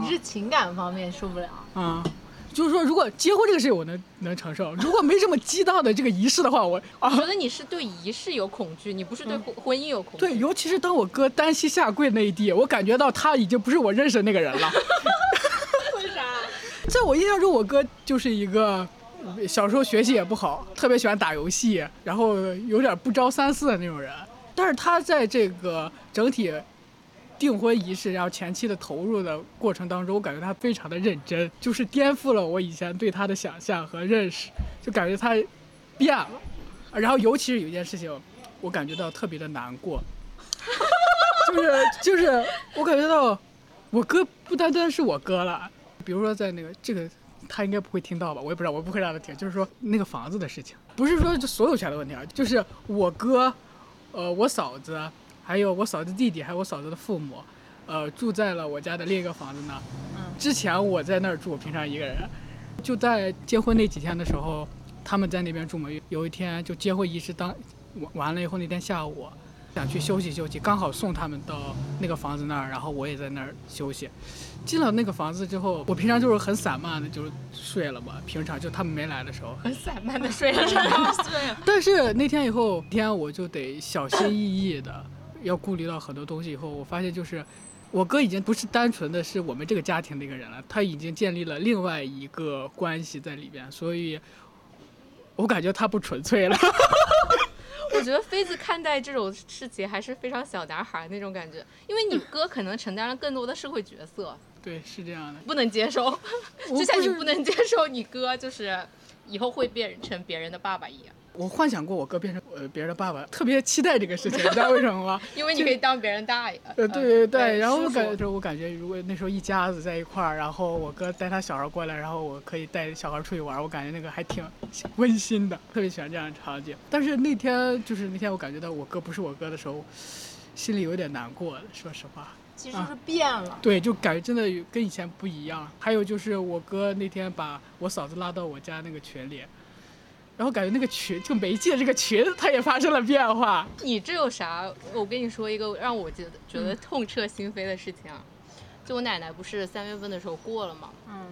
你是情感方面受不了，啊、就是说，如果结婚这个事情我能能承受，*laughs* 如果没这么激荡的这个仪式的话，我啊我觉得你是对仪式有恐惧，你不是对婚婚姻有恐惧。对，尤其是当我哥单膝下跪那一地，我感觉到他已经不是我认识的那个人了。*laughs* 为啥？*laughs* 在我印象中，我哥就是一个小时候学习也不好，特别喜欢打游戏，然后有点不着三思的那种人。但是他在这个整体订婚仪式，然后前期的投入的过程当中，我感觉他非常的认真，就是颠覆了我以前对他的想象和认识，就感觉他变了。然后尤其是有一件事情，我感觉到特别的难过，就是就是我感觉到我哥不单单是我哥了，比如说在那个这个他应该不会听到吧，我也不知道，我不会让他听。就是说那个房子的事情，不是说就所有权的问题啊，就是我哥，呃，我嫂子，还有我嫂子弟弟，还有我嫂子的父母，呃，住在了我家的另一个房子呢。之前我在那儿住，平常一个人，就在结婚那几天的时候，他们在那边住嘛。有一天就结婚仪式当完完了以后，那天下午想去休息休息，刚好送他们到那个房子那儿，然后我也在那儿休息。进了那个房子之后，我平常就是很散漫的，就是睡了嘛。平常就他们没来的时候，很散漫的 *laughs* 睡了。*laughs* 但是那天以后，那天我就得小心翼翼的，要顾虑到很多东西。以后我发现，就是我哥已经不是单纯的是我们这个家庭的一个人了，他已经建立了另外一个关系在里边，所以我感觉他不纯粹了。*laughs* 我觉得妃子看待这种事情还是非常小男孩那种感觉，因为你哥可能承担了更多的社会角色，对，是这样的。不能接受，*laughs* 就像你不能接受你哥就是以后会变成别人的爸爸一样，我幻想过我哥变成呃别人的爸爸，特别期待这个事情，*laughs* 你知道为什么吗？因为你可以当别人大爷。呃，对对对，呃然后我感觉我感觉如果那时候一家子在一块儿，然后我哥带他小孩过来，然后我可以带小孩出去玩，我感觉那个还挺温馨的，特别喜欢这样的场景。但是那天就是那天我感觉到我哥不是我哥的时候，心里有点难过，说实话。其实是变了。对，就感觉真的跟以前不一样。还有就是我哥那天把我嫂子拉到我家那个群里，然后感觉那个群就媒介这个群，它也发生了变化。你这有啥？我跟你说一个让我觉得觉得痛彻心扉的事情啊，就我奶奶不是三月份的时候过了嘛，嗯，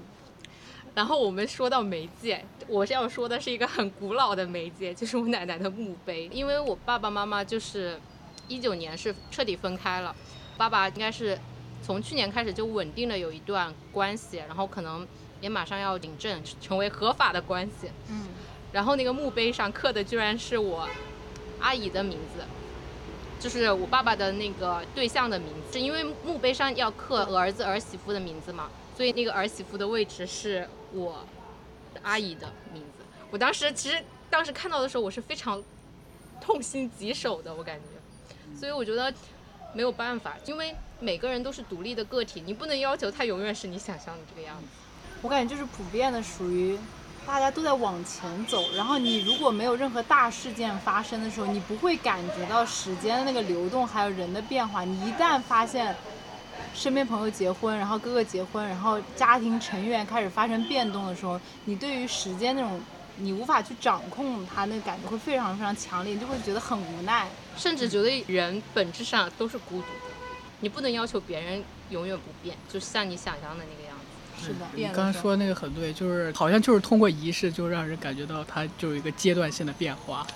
然后我们说到媒介，我是要说的是一个很古老的媒介，就是我奶奶的墓碑。因为我爸爸妈妈就是一九年是彻底分开了，爸爸应该是从去年开始就稳定的有一段关系，然后可能也马上要领证成为合法的关系。嗯，然后那个墓碑上刻的居然是我阿姨的名字。就是我爸爸的那个对象的名字，因为墓碑上要刻儿子儿媳妇的名字嘛，所以那个儿媳妇的位置是我阿姨的名字。我当时其实当时看到的时候，我是非常痛心疾首的，我感觉。所以我觉得没有办法，因为每个人都是独立的个体，你不能要求他永远是你想象的这个样子。我感觉就是普遍的属于大家都在往前走，然后你如果没有任何大事件发生的时候，你不会感觉到时间的那个流动，还有人的变化。你一旦发现身边朋友结婚，然后哥哥结婚，然后家庭成员开始发生变动的时候，你对于时间那种你无法去掌控它，那感觉会非常非常强烈，你就会觉得很无奈。甚至觉得人本质上都是孤独的，你不能要求别人永远不变，就像你想象的那个。是的，你刚才说那个很对，就是好像就是通过仪式，就让人感觉到它就有一个阶段性的变化。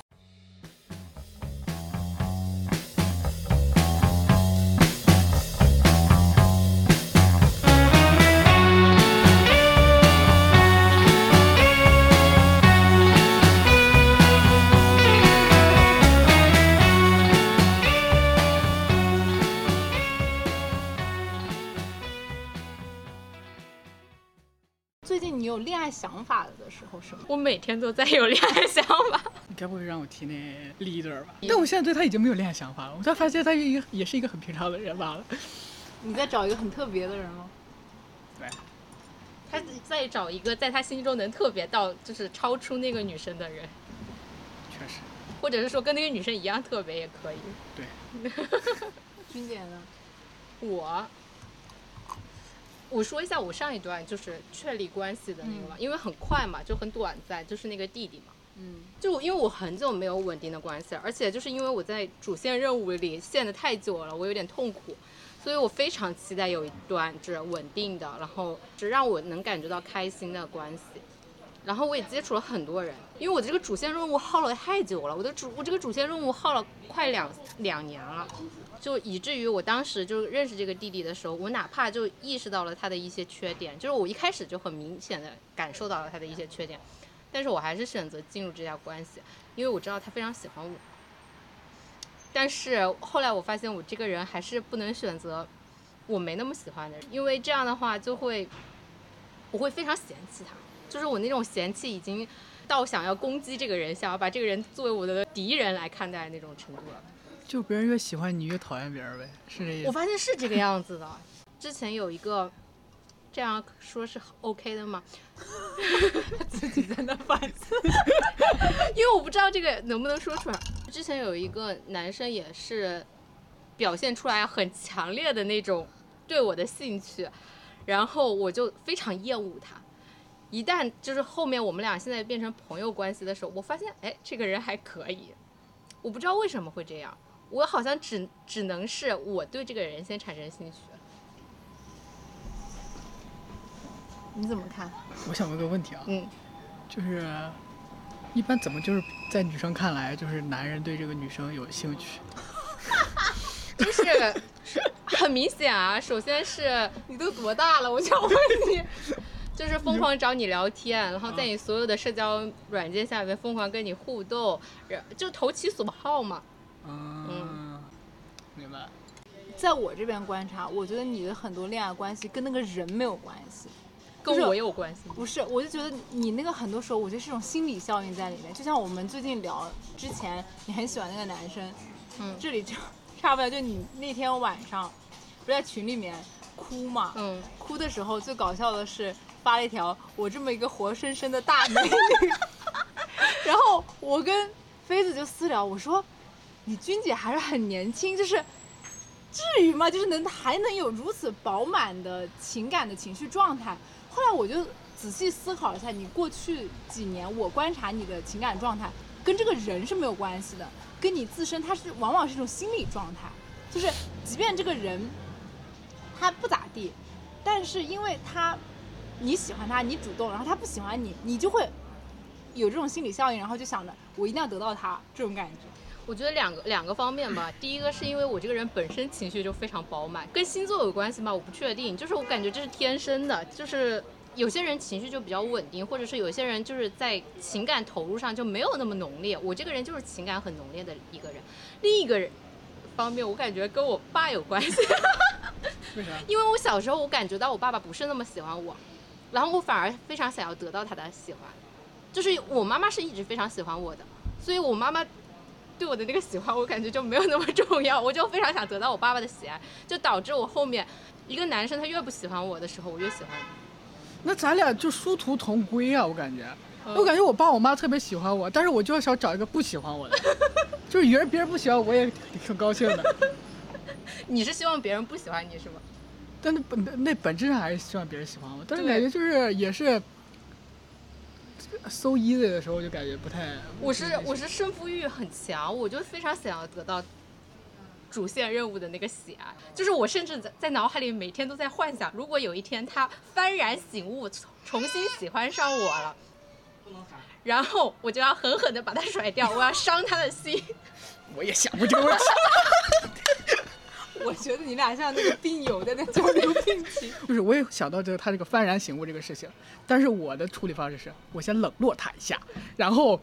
有恋爱想法的时候是吗？我每天都在有恋爱想法。你 *laughs* 该不会让我提那 leader 吧？但我现在对他已经没有恋爱想法了，我才发现他是一个也是一个很平常的人罢了。你在找一个很特别的人吗？对，他再找一个在他心中能特别到就是超出那个女生的人，确实，或者是说跟那个女生一样特别也可以。对，*laughs* 君姐呢？我，我说一下我上一段就是确立关系的那个嘛，因为很快嘛，就很短暂，就是那个弟弟嘛。嗯，就因为我很久没有稳定的关系，而且就是因为我在主线任务里陷得太久了，我有点痛苦，所以我非常期待有一段就是稳定的，然后是让我能感觉到开心的关系。然后我也接触了很多人，因为我这个主线任务耗了太久了，我的主我这个主线任务耗了快两两年了，就以至于我当时就认识这个弟弟的时候，我哪怕就意识到了他的一些缺点，就是我一开始就很明显的感受到了他的一些缺点，但是我还是选择进入这家关系，因为我知道他非常喜欢我。但是后来我发现我这个人还是不能选择我没那么喜欢的人，因为这样的话就会我会非常嫌弃他，就是我那种嫌弃已经到想要攻击这个人，想要把这个人作为我的敌人来看待那种程度了。就别人越喜欢你越讨厌别人呗，是这意思。我发现是这个样子的。之前有一个这样说是 OK 的吗？*laughs* 自己在那反思。*laughs* 因为我不知道这个能不能说出来。之前有一个男生也是表现出来很强烈的那种对我的兴趣，然后我就非常厌恶他。一旦就是后面我们俩现在变成朋友关系的时候，我发现哎，这个人还可以。我不知道为什么会这样，我好像只只能是我对这个人先产生兴趣。你怎么看？我想问个问题啊，嗯，就是一般怎么就是在女生看来，就是男人对这个女生有兴趣？*laughs* 就是很明显啊，首先是你都多大了？我想问你，就是疯狂找你聊天，然后在你所有的社交软件下面疯狂跟你互动，然就投其所好嘛。嗯，明白。在我这边观察，我觉得你的很多恋爱关系跟那个人没有关系，跟我有关系？不是，我就觉得你那个很多时候，我觉得是一种心理效应在里面。就像我们最近聊之前，你很喜欢那个男生，嗯这里就差不多就你那天晚上不是在群里面哭嘛，嗯，哭的时候最搞笑的是发了一条我这么一个活生生的大美女，*laughs* 然后我跟妃子就私聊，我说你君姐还是很年轻，就是至于吗？就是能还能有如此饱满的情感的情绪状态。后来我就仔细思考一下，你过去几年我观察你的情感状态，跟这个人是没有关系的，跟你自身它是往往是一种心理状态，就是即便这个人他不咋地，但是因为他你喜欢他，你主动，然后他不喜欢你，你就会有这种心理效应，然后就想着我一定要得到他这种感觉。我觉得两个两个方面吧。*laughs* 第一个是因为我这个人本身情绪就非常饱满，跟星座有关系吗？我不确定，就是我感觉这是天生的，就是有些人情绪就比较稳定，或者是有些人就是在情感投入上就没有那么浓烈。我这个人就是情感很浓烈的一个人。另一个人方面，我感觉跟我爸有关系。*laughs* 为啥？*laughs* 因为我小时候我感觉到我爸爸不是那么喜欢我，然后我反而非常想要得到他的喜欢，就是我妈妈是一直非常喜欢我的，所以我妈妈对我的那个喜欢，我感觉就没有那么重要，我就非常想得到我爸爸的喜爱，就导致我后面一个男生他越不喜欢我的时候，我越喜欢他。那咱俩就殊途同归啊！我感觉，嗯我感觉我爸我妈特别喜欢我，但是我就想找一个不喜欢我的，*laughs* 就是别人别人不喜欢我也挺高兴的，*laughs* 你是希望别人不喜欢你是吗？但那本那本质上还是希望别人喜欢我，但是感觉就是也是 so easy 的时候就感觉不太。我是我是胜负欲很强，我就非常想要得到主线任务的那个喜爱，就是我甚至在在脑海里每天都在幻想，如果有一天他幡然醒悟，重重新喜欢上我了，然后我就要狠狠的把他甩掉，我要伤他的心。*laughs* 我也想过这个问题。我觉得你俩像那个病友在那交流病情。*laughs* 就是我也想到这个他这个幡然醒悟这个事情，但是我的处理方式是我先冷落他一下，然后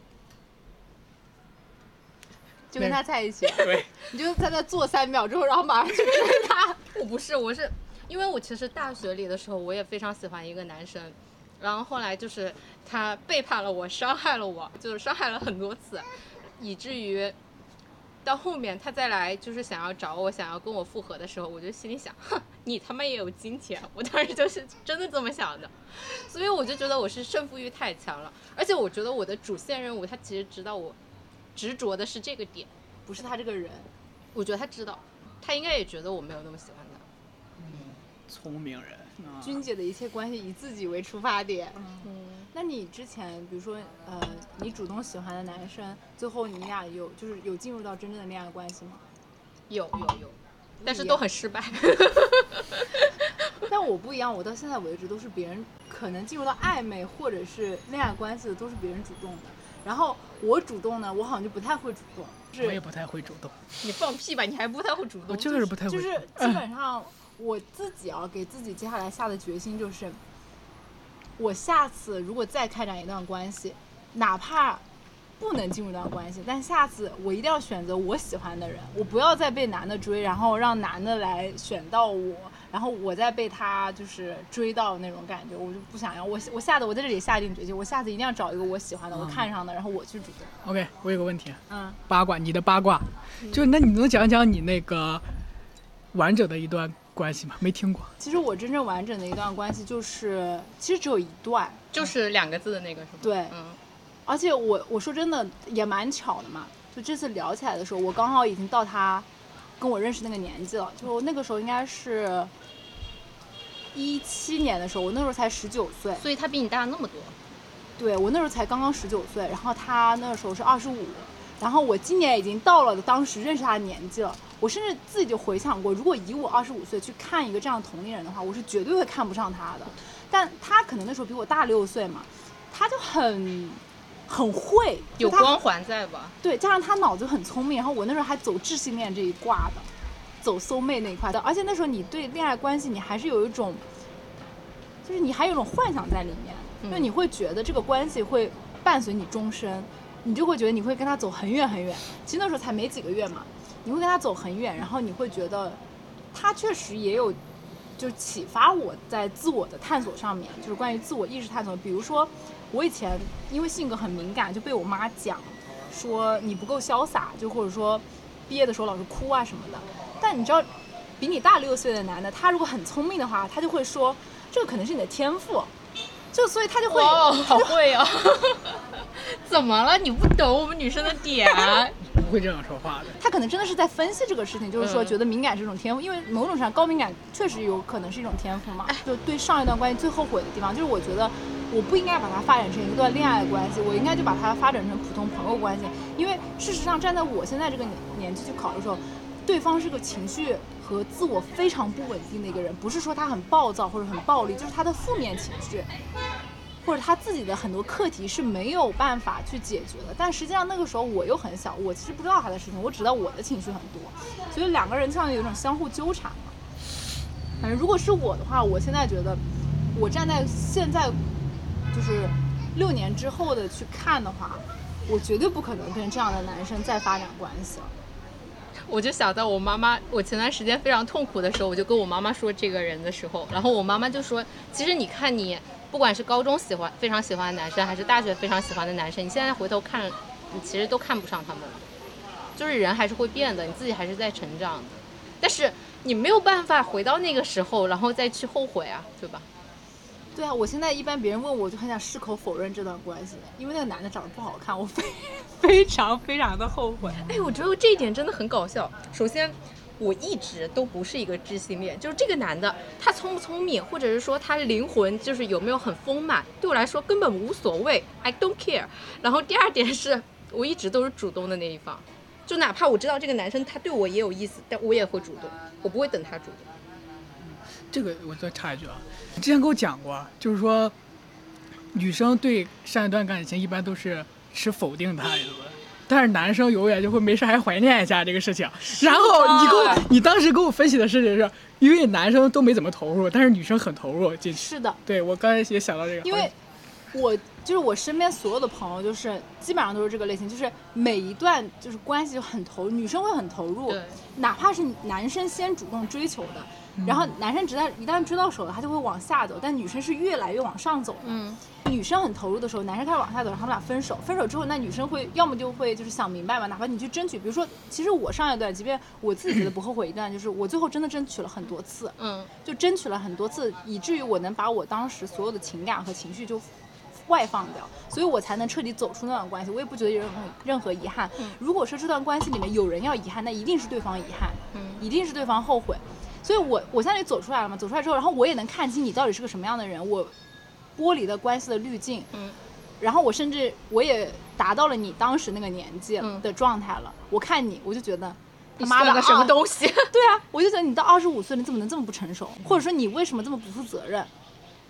就跟他在一起，对，*laughs* 你就在那坐三秒之后，然后马上去追他。*laughs* 我不是，我是因为我其实大学里的时候，我也非常喜欢一个男生，然后后来就是他背叛了我，伤害了我，就是伤害了很多次，以至于到后面他再来就是想要找我，想要跟我复合的时候，我就心里想，哼，你他妈也有金钱，我当时就是真的这么想的，所以我就觉得我是胜负欲太强了，而且我觉得我的主线任务他其实知道我执着的是这个点，不是他这个人，我觉得他知道，他应该也觉得我没有那么喜欢他。嗯聪明人啊，*laughs* 君姐的一切关系以自己为出发点。嗯。那你之前，比如说，呃，你主动喜欢的男生，最后你俩有就是有进入到真正的恋爱关系吗？有有有，但是都很失败。*laughs* 但我不一样，我到现在为止都是别人可能进入到暧昧或者是恋爱关系的，都是别人主动的。然后我主动呢，我好像就不太会主动，是我也不太会主动，你放屁吧，你还不太会主动。我就是不太会就是主动。基本上我自己啊，给自己接下来下的决心就是，我下次如果再开展一段关系，哪怕不能进入一段关系，但下次我一定要选择我喜欢的人，我不要再被男的追，然后让男的来选到我，然后我再被他就是追到那种感觉，我就不想要。我我下次我在这里下定决心，我下次一定要找一个我喜欢的，我看上的，然后我去主动。OK，我有个问题，嗯，八卦，你的八卦，就那你能讲讲你那个完整的一段关系吗？没听过。其实我真正完整的一段关系就是，其实只有一段，就是两个字的那个是吗？对，嗯，而且我我说真的也蛮巧的嘛，就这次聊起来的时候，我刚好已经到他跟我认识那个年纪了，就那个时候应该是一七年的时候，我那时候才十九岁，所以他比你大那么多。对我那时候才刚刚十九岁，然后他那时候是二十五，然后我今年已经到了当时认识他的年纪了。我甚至自己就回想过，如果以我二十五岁去看一个这样的同龄人的话，我是绝对会看不上他的。但他可能那时候比我大六岁嘛，他就很很会，有光环在吧？对，加上他脑子很聪明，然后我那时候还走智性恋这一挂的，走 soul mate 那一块的，而且那时候你对恋爱关系你还是有一种，就是你还有一种幻想在里面，嗯就你会觉得这个关系会伴随你终身，你就会觉得你会跟他走很远很远。其实那时候才没几个月嘛，你会跟他走很远，然后你会觉得他确实也有。就启发我在自我的探索上面，就是关于自我意识探索。比如说，我以前因为性格很敏感，就被我妈讲说你不够潇洒，就或者说毕业的时候老是哭啊什么的。但你知道，比你大六岁的男的，他如果很聪明的话，他就会说这个可能是你的天赋，就所以他就会，哇，好会哦！*laughs* *laughs* 怎么了？你不懂我们女生的点？*laughs* 不会这样说话的。他可能真的是在分析这个事情，就是说嗯觉得敏感是一种天赋，因为某种上高敏感确实有可能是一种天赋嘛。就对上一段关系最后悔的地方，就是我觉得我不应该把它发展成一段恋爱关系，我应该就把它发展成普通朋友关系。因为事实上站在我现在这个年年纪去考的时候，对方是个情绪和自我非常不稳定的一个人，不是说他很暴躁或者很暴力，就是他的负面情绪。或者他自己的很多课题是没有办法去解决的，但实际上那个时候我又很小，我其实不知道他的事情，我知道我的情绪很多，所以两个人像有一种相互纠缠嘛。反正如果是我的话，我现在觉得，我站在现在就是六年之后的去看的话，我绝对不可能跟这样的男生再发展关系了。我就想到我妈妈，我前段时间非常痛苦的时候，我就跟我妈妈说这个人的时候，然后我妈妈就说，其实你看你，不管是高中喜欢非常喜欢的男生，还是大学非常喜欢的男生，你现在回头看，你其实都看不上他们了，就是人还是会变的，你自己还是在成长的，但是你没有办法回到那个时候，然后再去后悔啊，对吧？对啊，我现在一般别人问我，就很想矢口否认这段关系，因为那个男的长得不好看，我非非常非常的后悔。哎，我觉得这一点真的很搞笑。首先，我一直都不是一个知性恋，就是这个男的他聪不聪明，或者是说他灵魂就是有没有很丰满，对我来说根本无所谓，I don't care。然后第二点是我一直都是主动的那一方，就哪怕我知道这个男生他对我也有意思，但我也会主动，我不会等他主动。这个我再插一句啊，你之前跟我讲过，就是说女生对上一段感情一般都是持否定态度的，但是男生永远就会没事还怀念一下这个事情。然后你给我，你当时给我分析的事情是，因为男生都没怎么投入，但是女生很投入进去。是的，对我刚才也想到这个，因为我就是我身边所有的朋友，就是基本上都是这个类型，就是每一段就是关系就很投，女生会很投入，哪怕是男生先主动追求的，然后男生只在一旦追到手了，他就会往下走，但女生是越来越往上走的。嗯，女生很投入的时候，男生开始往下走，然后他们俩分手。分手之后，那女生会要么就会就是想明白嘛，哪怕你去争取，比如说，其实我上一段，即便我自己觉得不后悔一段，就是我最后真的争取了很多次，嗯，就争取了很多次，以至于我能把我当时所有的情感和情绪就外放掉，所以我才能彻底走出那段关系。我也不觉得有任何任何遗憾。如果说这段关系里面有人要遗憾，那一定是对方遗憾，嗯一定是对方后悔。所以我我现在也走出来了嘛，走出来之后，然后我也能看清你到底是个什么样的人，我剥离了关系的滤镜，嗯，然后我甚至我也达到了你当时那个年纪嗯的状态了。我看你，我就觉得他妈的个什么啊东西？*laughs* 对啊，我就觉得你到二十五岁，你怎么能这么不成熟？或者说你为什么这么不负责任？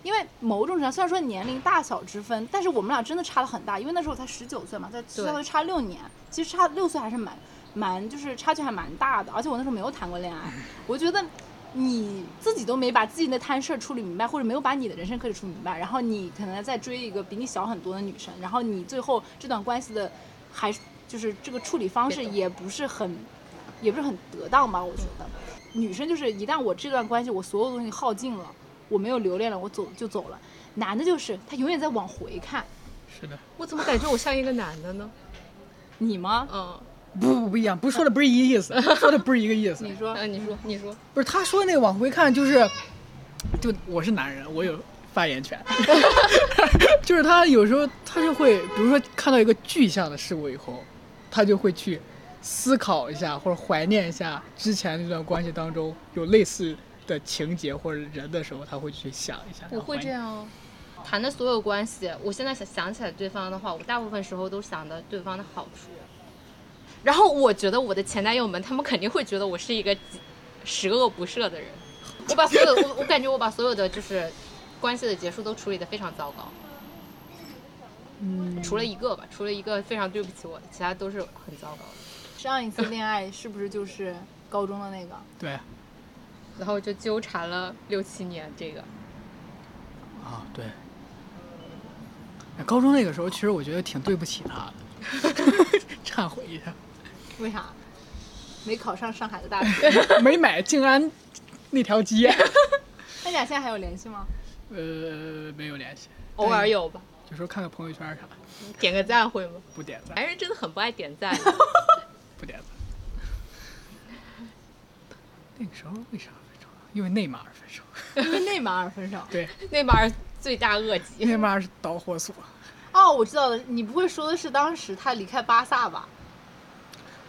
因为某种程度上，虽然说年龄大小之分，但是我们俩真的差的很大。因为那时候我才十九岁嘛，在相当于差六年，其实差六岁还是蛮蛮就是差距还蛮大的。而且我那时候没有谈过恋爱，我觉得你自己都没把自己那摊事儿处理明白，或者没有把你的人生课题处理明白，然后你可能在追一个比你小很多的女生，然后你最后这段关系的还就是这个处理方式也不是很也不是很得当吧，我觉得。女生就是一旦我这段关系我所有东西耗尽了，我没有留恋了，我走就走了。男的就是他永远在往回看，是的，我怎么感觉我像一个男的呢？你吗？嗯，不不不一样，不是说的不是一个意思，说的不是一个意思。*laughs* 你说呃，你说，你说，不是他说那个往回看，就是，就我是男人，我有发言权。*laughs* 就是他有时候他就会，比如说看到一个具象的事物以后，他就会去思考一下或者怀念一下之前那段关系当中有类似的情节或者人的时候，他会去想一下。我会这。样哦。谈的所有关系，我现在想想起来对方的话，我大部分时候都想的对方的好处。然后我觉得我的前男友们，他们肯定会觉得我是一个十恶不赦的人。我把所有我我感觉我把所有的就是关系的结束都处理的非常糟糕。嗯，除了一个吧，除了一个非常对不起我的，其他都是很糟糕的。上一次恋爱是不是就是高中的那个？对然后就纠缠了六七年，这个啊，对。哎高中那个时候，其实我觉得挺对不起他的，*laughs* 忏悔一下，为啥？没考上上海的大学。*laughs* 没买静安那条街。*laughs* 那你俩现在还有联系吗？呃，没有联系，偶尔有吧，有时候看看朋友圈啥，点个赞会吗？不点赞，男人真的很不爱点赞。不点赞。那个时候为啥？因为内马尔分手。*laughs* 因为内马尔分手。对，内马尔罪大恶极。内马尔是导火索。哦，我知道了，你不会说的是当时他离开巴萨吧？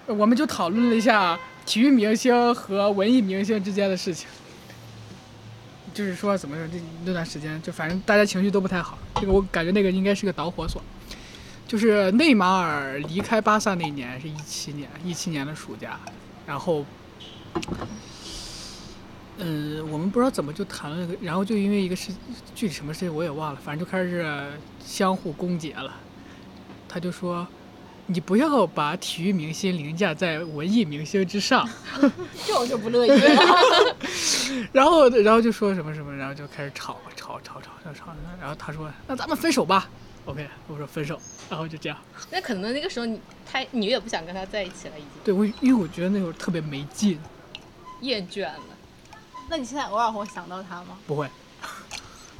我们就讨论了一下体育明星和文艺明星之间的事情，就是说怎么说这那段时间，就反正大家情绪都不太好。这个我感觉那个应该是个导火索。就是内马尔离开巴萨那年是一七年，一七年的暑假，然后，嗯，我们不知道怎么就谈了个，然后就因为一个事，具体什么事情我也忘了，反正就开始相互攻讦了。他就说：“你不要把体育明星凌驾在文艺明星之上。*laughs* 这我就不乐意了。*laughs* ”然后，然后就说什么什么，然后就开始吵吵吵吵吵吵。然后他说：“那咱们分手吧。”OK，我说分手，然后就这样。那可能那个时候你他你也不想跟他在一起了，已经对我，因为我觉得那会儿特别没劲，厌倦了。那你现在偶尔会想到他吗？不会。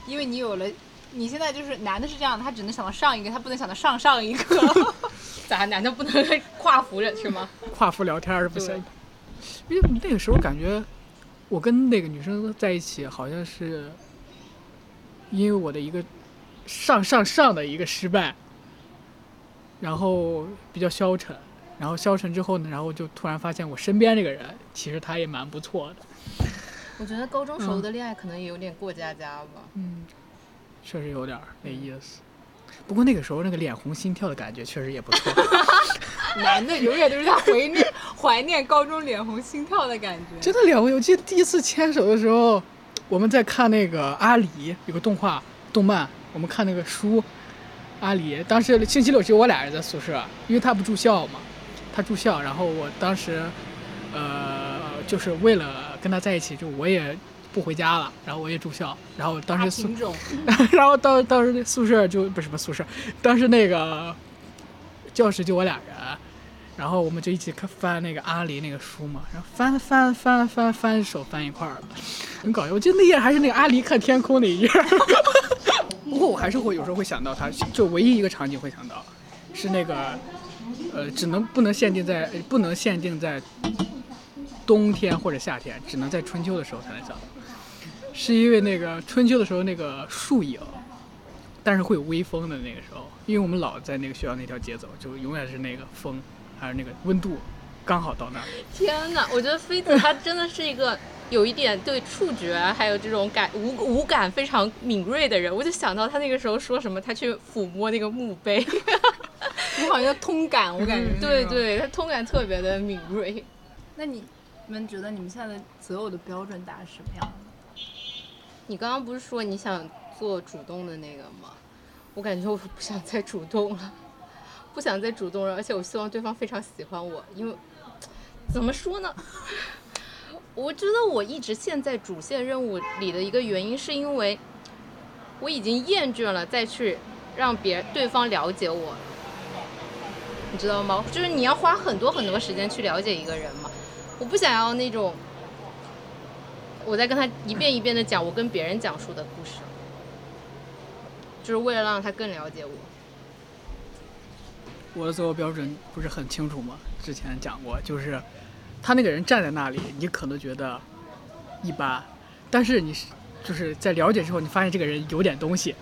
因为你有了，你现在就是男的是这样，他只能想到上一个，他不能想到上上一个。*laughs* 咋？男的不能 *laughs* 跨服着是吗？*laughs* 跨服聊天是不行的，因为那个时候感觉我跟那个女生在一起，好像是因为我的一个上上上的一个失败，然后比较消沉，然后消沉之后呢，然后就突然发现我身边这个人其实他也蛮不错的，我觉得高中时候的恋爱可能也有点过家家吧。嗯，确实有点儿那意思。不过那个时候那个脸红心跳的感觉确实也不错。*laughs* 男的永远都是在怀念怀念高中脸红心跳的感觉。真的脸红，我记得第一次牵手的时候，我们在看那个阿里有个动画动漫，我们看那个书，阿里当时星期六只有我俩人在宿舍，因为他不住校嘛，他住校，然后我当时，呃，就是为了跟他在一起，就我也不回家了，然后我也住校，然后当时 *laughs* 然后当当时那宿舍就不是什么宿舍，当时那个教室就我俩人，然后我们就一起看翻那个阿狸那个书嘛，然后翻翻翻翻翻手翻一块儿了，很搞笑。我记得那页还是那个阿狸看天空那一页。*laughs* 不过我还是会有时候会想到他，就唯一一个场景会想到，是那个呃，只能不能限定在不能限定在冬天或者夏天，只能在春秋的时候才能想到。是因为那个春秋的时候那个树影，但是会有微风的那个时候，因为我们老在那个学校那条街走，就永远是那个风，还有那个温度刚好到那儿。天哪，我觉得飞子他真的是一个有一点对触觉还有这种感无无感非常敏锐的人。我就想到他那个时候说什么，他去抚摸那个墓碑，*laughs* 你好像通感，我感觉。对，对，他通感特别的敏锐。那你你们觉得你们现在的择偶的标准大概是什么样的？你刚刚不是说你想做主动的那个吗？我感觉我不想再主动了，*laughs* 不想再主动了，而且我希望对方非常喜欢我，因为怎么说呢？*laughs* 我觉得我一直陷在主线任务里的一个原因，是因为我已经厌倦了再去让别对方了解我，你知道吗？就是你要花很多很多时间去了解一个人嘛，我不想要那种我在跟他一遍一遍的讲我跟别人讲述的故事，就是为了让他更了解我。我的择偶标准不是很清楚吗？之前讲过，就是他那个人站在那里，你可能觉得一般，但是你是就是在了解之后，你发现这个人有点东西，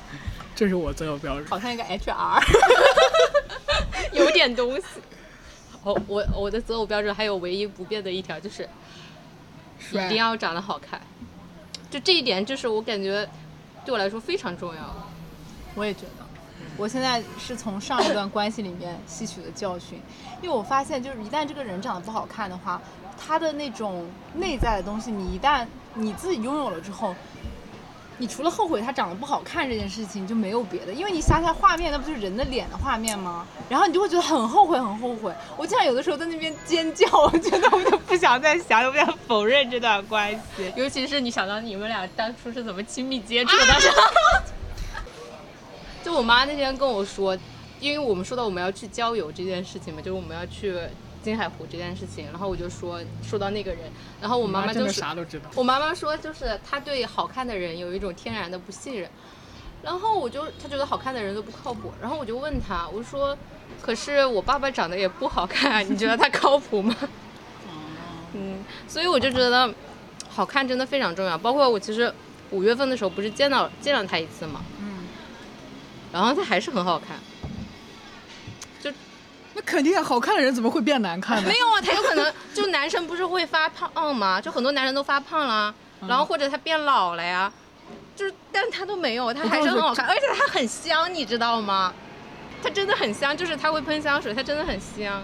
*laughs* 这是我择偶标准。好像一个 HR。*laughs* 有点东西。我我我的择偶标准还有唯一不变的一条就是，一定要长得好看。就这一点，就是我感觉对我来说非常重要。我也觉得，我现在是从上一段关系里面吸取的教训，因为我发现，就是一旦这个人长得不好看的话，他的那种内在的东西，你一旦你自己拥有了之后，你除了后悔他长得不好看这件事情，就没有别的，因为你想想画面，那不就是人的脸的画面吗？然后你就会觉得很后悔，很后悔。我经常有的时候在那边尖叫，我觉得我就不想再想，也不想否认这段关系。*laughs* 尤其是你想到你们俩当初是怎么亲密接触的，*laughs* 就我妈那天跟我说，因为我们说到我们要去郊游这件事情嘛，就是我们要去金海湖这件事情，然后我就说说到那个人，然后我妈妈就是啥都知道。我妈妈说，就是她对好看的人有一种天然的不信任，然后我就她觉得好看的人都不靠谱，然后我就问她，我说，可是我爸爸长得也不好看啊，你觉得他靠谱吗？*laughs* 嗯，所以我就觉得好看真的非常重要，包括我其实五月份的时候不是见到见了他一次嘛，嗯，然后他还是很好看，那肯定啊，好看的人怎么会变难看呢没？有啊，他有可能就男生不是会发胖吗？就很多男人都发胖了，然后或者他变老了呀，就是但他都没有，他还是很好看，而且他很香，你知道吗？他真的很香，就是他会喷香水，他真的很香，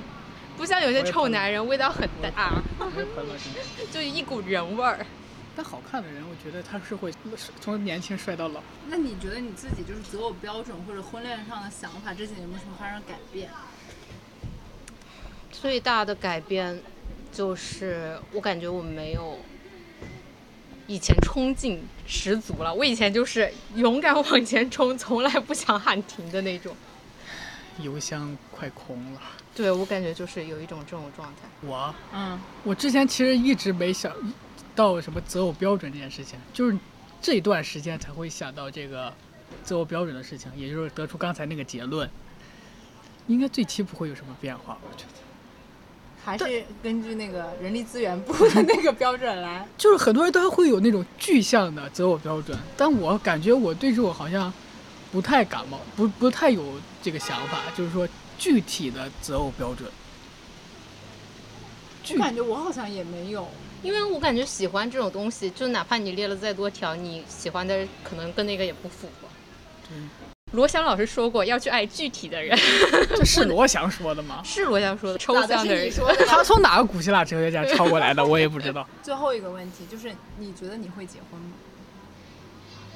不像有些臭男人味道很大。*laughs* *laughs* 就一股人味儿。但好看的人，我觉得他是会从年轻帅到老。那你觉得你自己就是择偶标准或者婚恋上的想法这几年有没有什么发生改变？最大的改变就是我感觉我没有以前冲劲十足了。我以前就是勇敢往前冲，从来不想喊停的那种。油箱快空了。对我感觉就是有一种这种状态。我嗯，我之前其实一直没想到什么择偶标准这件事情，就是这段时间才会想到这个择偶标准的事情，也就是得出刚才那个结论。应该最期不会有什么变化，我觉得。还是根据那个人力资源部的 *laughs* 那个标准来。就是很多人都会有那种具象的择偶标准，但我感觉我对这种好像不太感冒，不不太有这个想法，就是说具体的择偶标准。我感觉我好像也没有。因为我感觉喜欢这种东西，就哪怕你列了再多条，你喜欢的可能跟那个也不符合。罗翔老师说过要去爱具体的人，*laughs* 这是罗翔说的吗？*laughs* 是罗翔说的，抽象的人。说的他从哪个古希腊哲学家抄过来的？*laughs* 我也不知道。最后一个问题就是，你觉得你会结婚吗？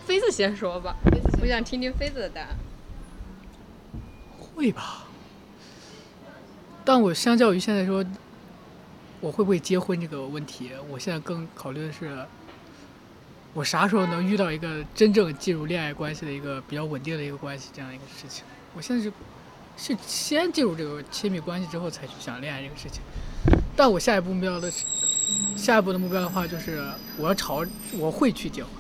妃子先说吧，我想听听妃子的答案。会吧，但我相较于现在说，我会不会结婚这个问题，我现在更考虑的是，我啥时候能遇到一个真正进入恋爱关系的一个比较稳定的一个关系这样一个事情。我现在是是先进入这个亲密关系之后才去想恋爱这个事情，但我下一步目标的是，下一步的目标的话就是我要朝我会去结婚，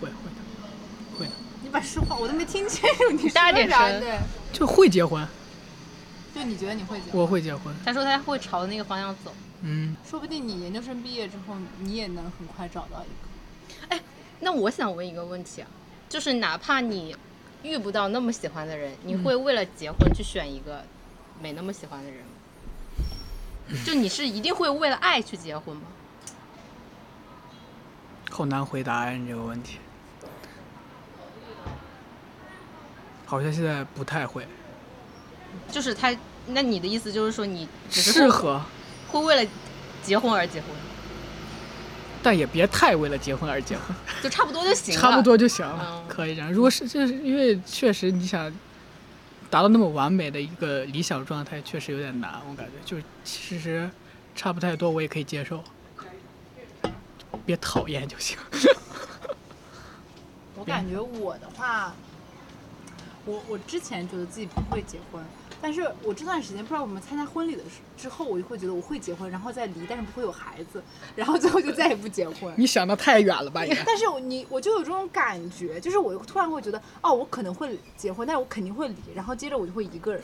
会会的，会的，你把实话我都没听清楚你说大点声啥对，就会结婚，就你觉得你会结婚？我会结婚，他说他会朝那个方向走。嗯。说不定你研究生毕业之后，你也能很快找到一个。那我想问一个问题啊，就是哪怕你遇不到那么喜欢的人，你会为了结婚去选一个没那么喜欢的人吗？就你是一定会为了爱去结婚吗？好难回答呀，你这个问题。好像现在不太会，就是他，那你的意思就是说你只是适合会为了结婚而结婚，但也别太为了结婚而结婚，*laughs* 就差不多就行了。差不多就行了，嗯可以这样。如果是就是因为确实你想达到那么完美的一个理想状态，确实有点难，我感觉就是其实差不太多我也可以接受，别讨厌就行。*laughs* 我感觉我的话，我我之前觉得自己不会结婚，但是我这段时间不知道我们参加婚礼的时之后，我就会觉得我会结婚，然后再离，但是不会有孩子，然后最后就再也不结婚。你想的太远了吧？但是你我就有这种感觉，就是我突然会觉得，哦，我可能会结婚，但是我肯定会离，然后接着我就会一个人。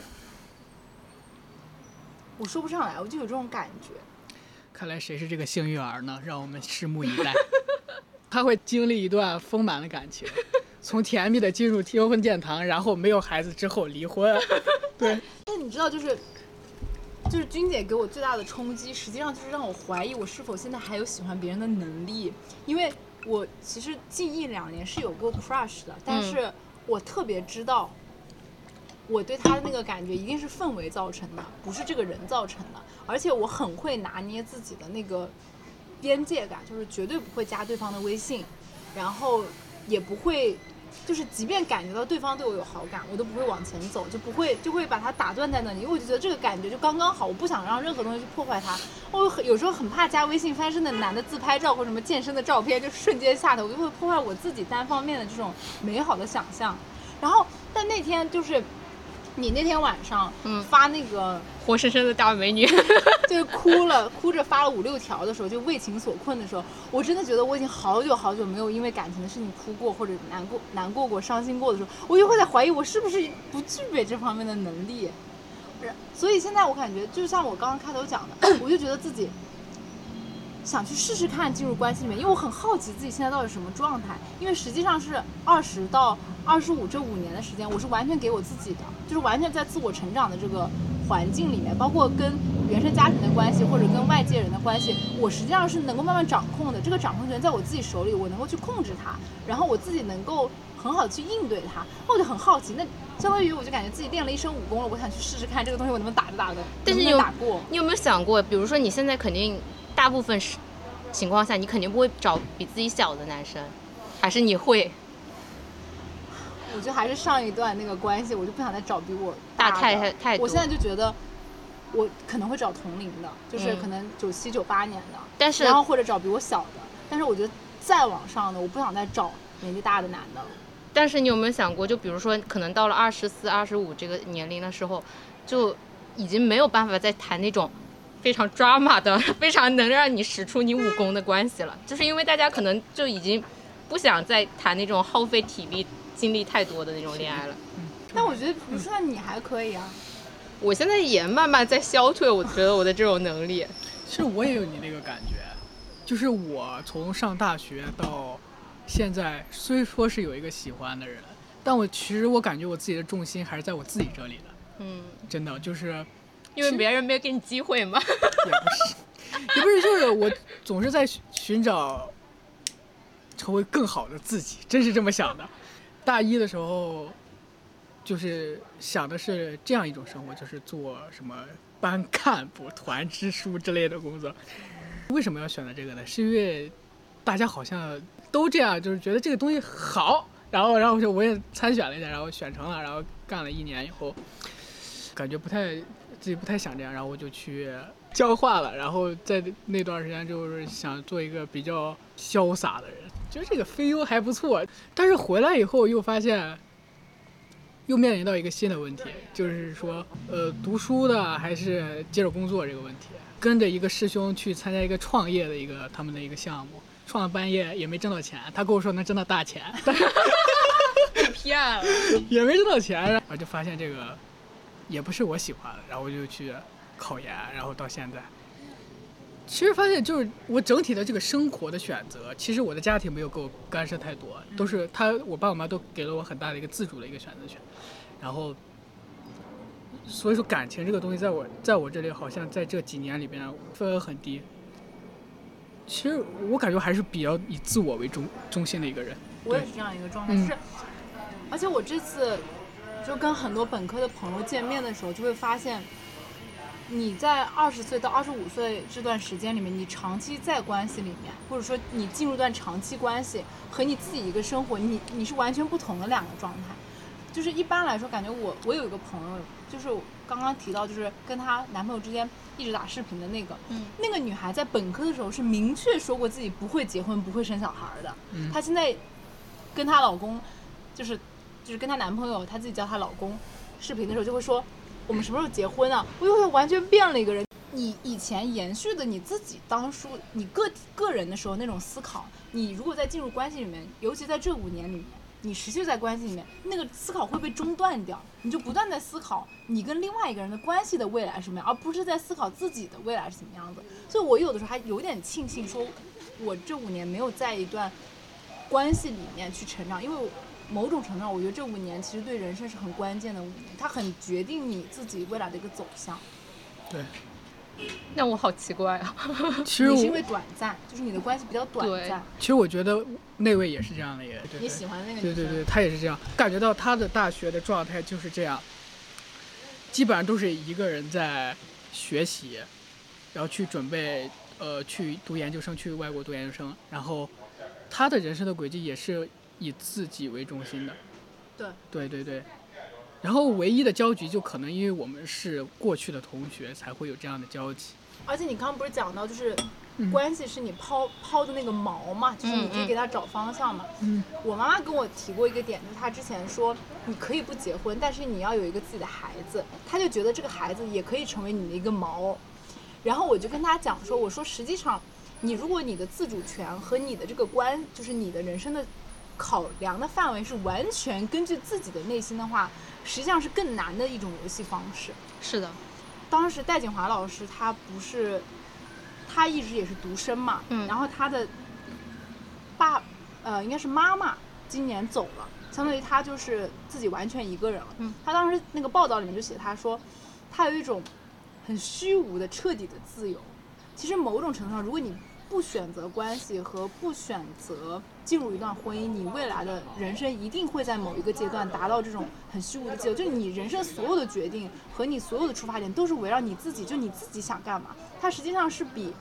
我说不上来，我就有这种感觉。看来谁是这个幸运儿呢？让我们拭目以待。*laughs* 他会经历一段丰满的感情，从甜蜜的进入结婚殿堂，然后没有孩子之后离婚。*laughs* 对，但你知道，就是就是君姐给我最大的冲击，实际上就是让我怀疑我是否现在还有喜欢别人的能力，因为我其实近一两年是有过 crush 的，但是我特别知道。我对他的那个感觉一定是氛围造成的，不是这个人造成的。而且我很会拿捏自己的那个边界感，就是绝对不会加对方的微信，然后也不会，就是即便感觉到对方对我有好感，我都不会往前走，就不会就会把他打断在那里，因为我就觉得这个感觉就刚刚好，我不想让任何东西去破坏它。我有时候很怕加微信发生的男的自拍照或什么健身的照片，就瞬间下头，我就会破坏我自己单方面的这种美好的想象。然后，但那天就是你那天晚上嗯发那个。活生生的大美女。*laughs* 就是哭了，哭着发了五六条的时候，就为情所困的时候，我真的觉得我已经好久好久没有因为感情的事情哭过，或者难过、难过过、伤心过的时候，我就会在怀疑我是不是不具备这方面的能力。是所以现在我感觉，就像我刚刚开头讲的，*coughs* 我就觉得自己想去试试看进入关系里面，因为我很好奇自己现在到底什么状态。因为实际上是二十到二十五这五年的时间，我是完全给我自己的，就是完全在自我成长的这个环境里面，包括跟原生家庭的关系或者跟外界人的关系，我实际上是能够慢慢掌控的。这个掌控权在我自己手里，我能够去控制它，然后我自己能够很好的去应对它。那我就很好奇，那相当于我就感觉自己练了一身武功了，我想去试试看这个东西我能不能打着打着，但是有打过。你有没有想过，比如说你现在肯定大部分是情况下，你肯定不会找比自己小的男生，还是你会我觉得还是上一段那个关系，我就不想再找比我大的太太太多？我现在就觉得，我可能会找同龄的，就是嗯可能九七九八年的，但是然后或者找比我小的。但是我觉得再往上的，我不想再找年纪大的男的了。但是你有没有想过，就比如说，可能到了二十四、二十五这个年龄的时候，就已经没有办法再谈那种非常 drama 的、*laughs* 非常能让你使出你武功的关系了，就是因为大家可能就已经不想再谈那种耗费体力、精力太多的那种恋爱了。但我觉得，比如说你还可以啊，我现在也慢慢在消退，我觉得我的这种能力。*laughs* 其实我也有你那个感觉，就是我从上大学到现在，虽说是有一个喜欢的人，但我其实我感觉我自己的重心还是在我自己这里的，嗯，真的就是因为别人没有给你机会嘛。也不是，*laughs* 也不是，就是我总是在寻找成为更好的自己，真是这么想的。大一的时候，就是想的是这样一种生活，就是做什么班干部、团支书之类的工作。为什么要选择这个呢？是因为大家好像都这样，就是觉得这个东西好，然后然后就我也参选了一下，然后选成了，然后干了一年以后，感觉不太自己不太想这样，然后我就去交换了，然后在那段时间就是想做一个比较潇洒的人，觉得这个飞优还不错，但是回来以后又发现。又面临到一个新的问题，就是说，呃，读书的还是接着工作这个问题。跟着一个师兄去参加一个创业的一个他们的一个项目，创了半夜也没挣到钱，他跟我说能挣到大钱，*laughs* 但是骗了。也没挣到钱，然后就发现这个也不是我喜欢的，然后我就去考研，然后到现在，其实发现就是我整体的这个生活的选择，其实我的家庭没有给我干涉太多，都是他我爸我妈都给了我很大的一个自主的一个选择权，然后。所以说，感情这个东西，在我在我这里，好像在这几年里边分额很低。其实我感觉还是比较以自我为中中心的一个人。我也是这样一个状态，嗯是，而且我这次就跟很多本科的朋友见面的时候，就会发现，你在二十岁到二十五岁这段时间里面，你长期在关系里面，或者说你进入一段长期关系，和你自己一个生活，你你是完全不同的两个状态。就是一般来说，感觉我我有一个朋友，就是刚刚提到，就是跟她男朋友之间一直打视频的那个，嗯那个女孩在本科的时候是明确说过自己不会结婚、不会生小孩儿的。嗯她现在跟她老公，就是就是跟她男朋友，她自己叫她老公，视频的时候就会说，我们什么时候结婚啊？我又完全变了一个人。你以前延续的你自己当初你个体个人的时候那种思考，你如果在进入关系里面，尤其在这五年里面，你持续在关系里面，那个思考会被中断掉，你就不断在思考你跟另外一个人的关系的未来什么样，而不是在思考自己的未来是什么样子。所以我有的时候还有点庆幸，说我这五年没有在一段关系里面去成长，因为某种程度上，我觉得这五年其实对人生是很关键的五年，它很决定你自己未来的一个走向。对，那我好奇怪啊。*laughs* 其实我你是因为短暂，就是你的关系比较短暂，其实我觉得那位也是这样的，也对对你喜欢那个女生，对对对，他也是这样，感觉到他的大学的状态就是这样，基本上都是一个人在学习，然后去准备呃去读研究生，去外国读研究生，然后他的人生的轨迹也是以自己为中心的，对对对对，然后唯一的交集就可能因为我们是过去的同学，才会有这样的交集。而且你刚刚不是讲到，就是嗯关系是你抛抛的那个锚嘛，就是你可以给他找方向嘛。嗯，我妈妈跟我提过一个点，就是她之前说，你可以不结婚，但是你要有一个自己的孩子，她就觉得这个孩子也可以成为你的一个锚。然后我就跟她讲说，我说实际上，你如果你的自主权和你的这个关，就是你的人生的考量的范围是完全根据自己的内心的话，实际上是更难的一种游戏方式。是的，当时戴锦华老师他不是，他一直也是独生嘛，嗯然后他的爸，呃，应该是妈妈今年走了，相当于他就是自己完全一个人了。嗯，他当时那个报道里面就写他说，他有一种很虚无的彻底的自由。其实某种程度上，如果你不选择关系和不选择进入一段婚姻，你未来的人生一定会在某一个阶段达到这种很虚无的自由。就是你人生所有的决定和你所有的出发点都是围绕你自己，就你自己想干嘛。它实际上是比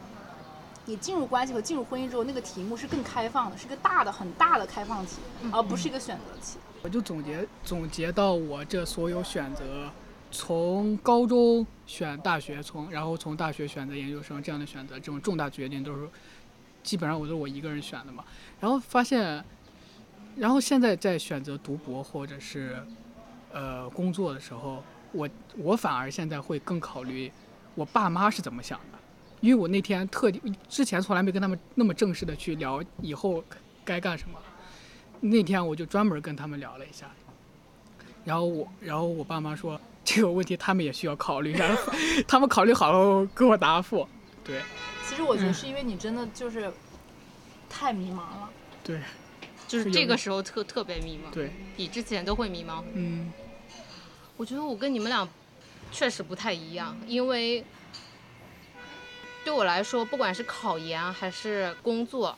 你进入关系和进入婚姻之后那个题目是更开放的，是个大的很大的开放题，而不是一个选择题。我就总结总结到我这所有选择，从高中选大学，从然后从大学选择研究生这样的选择，这种重大决定都是基本上我都我一个人选的嘛。然后发现，然后现在在选择读博或者是呃工作的时候，我我反而现在会更考虑我爸妈是怎么想的，因为我那天特地之前从来没跟他们那么正式的去聊以后该干什么。那天我就专门跟他们聊了一下，然后我，然后我爸妈说这个问题他们也需要考虑一下，*laughs* 他们考虑好了给我答复。对其实我觉得是因为你真的就是太迷茫了。对就是这个时候特特别迷茫，对，比之前都会迷茫。嗯我觉得我跟你们俩确实不太一样，因为对我来说，不管是考研还是工作，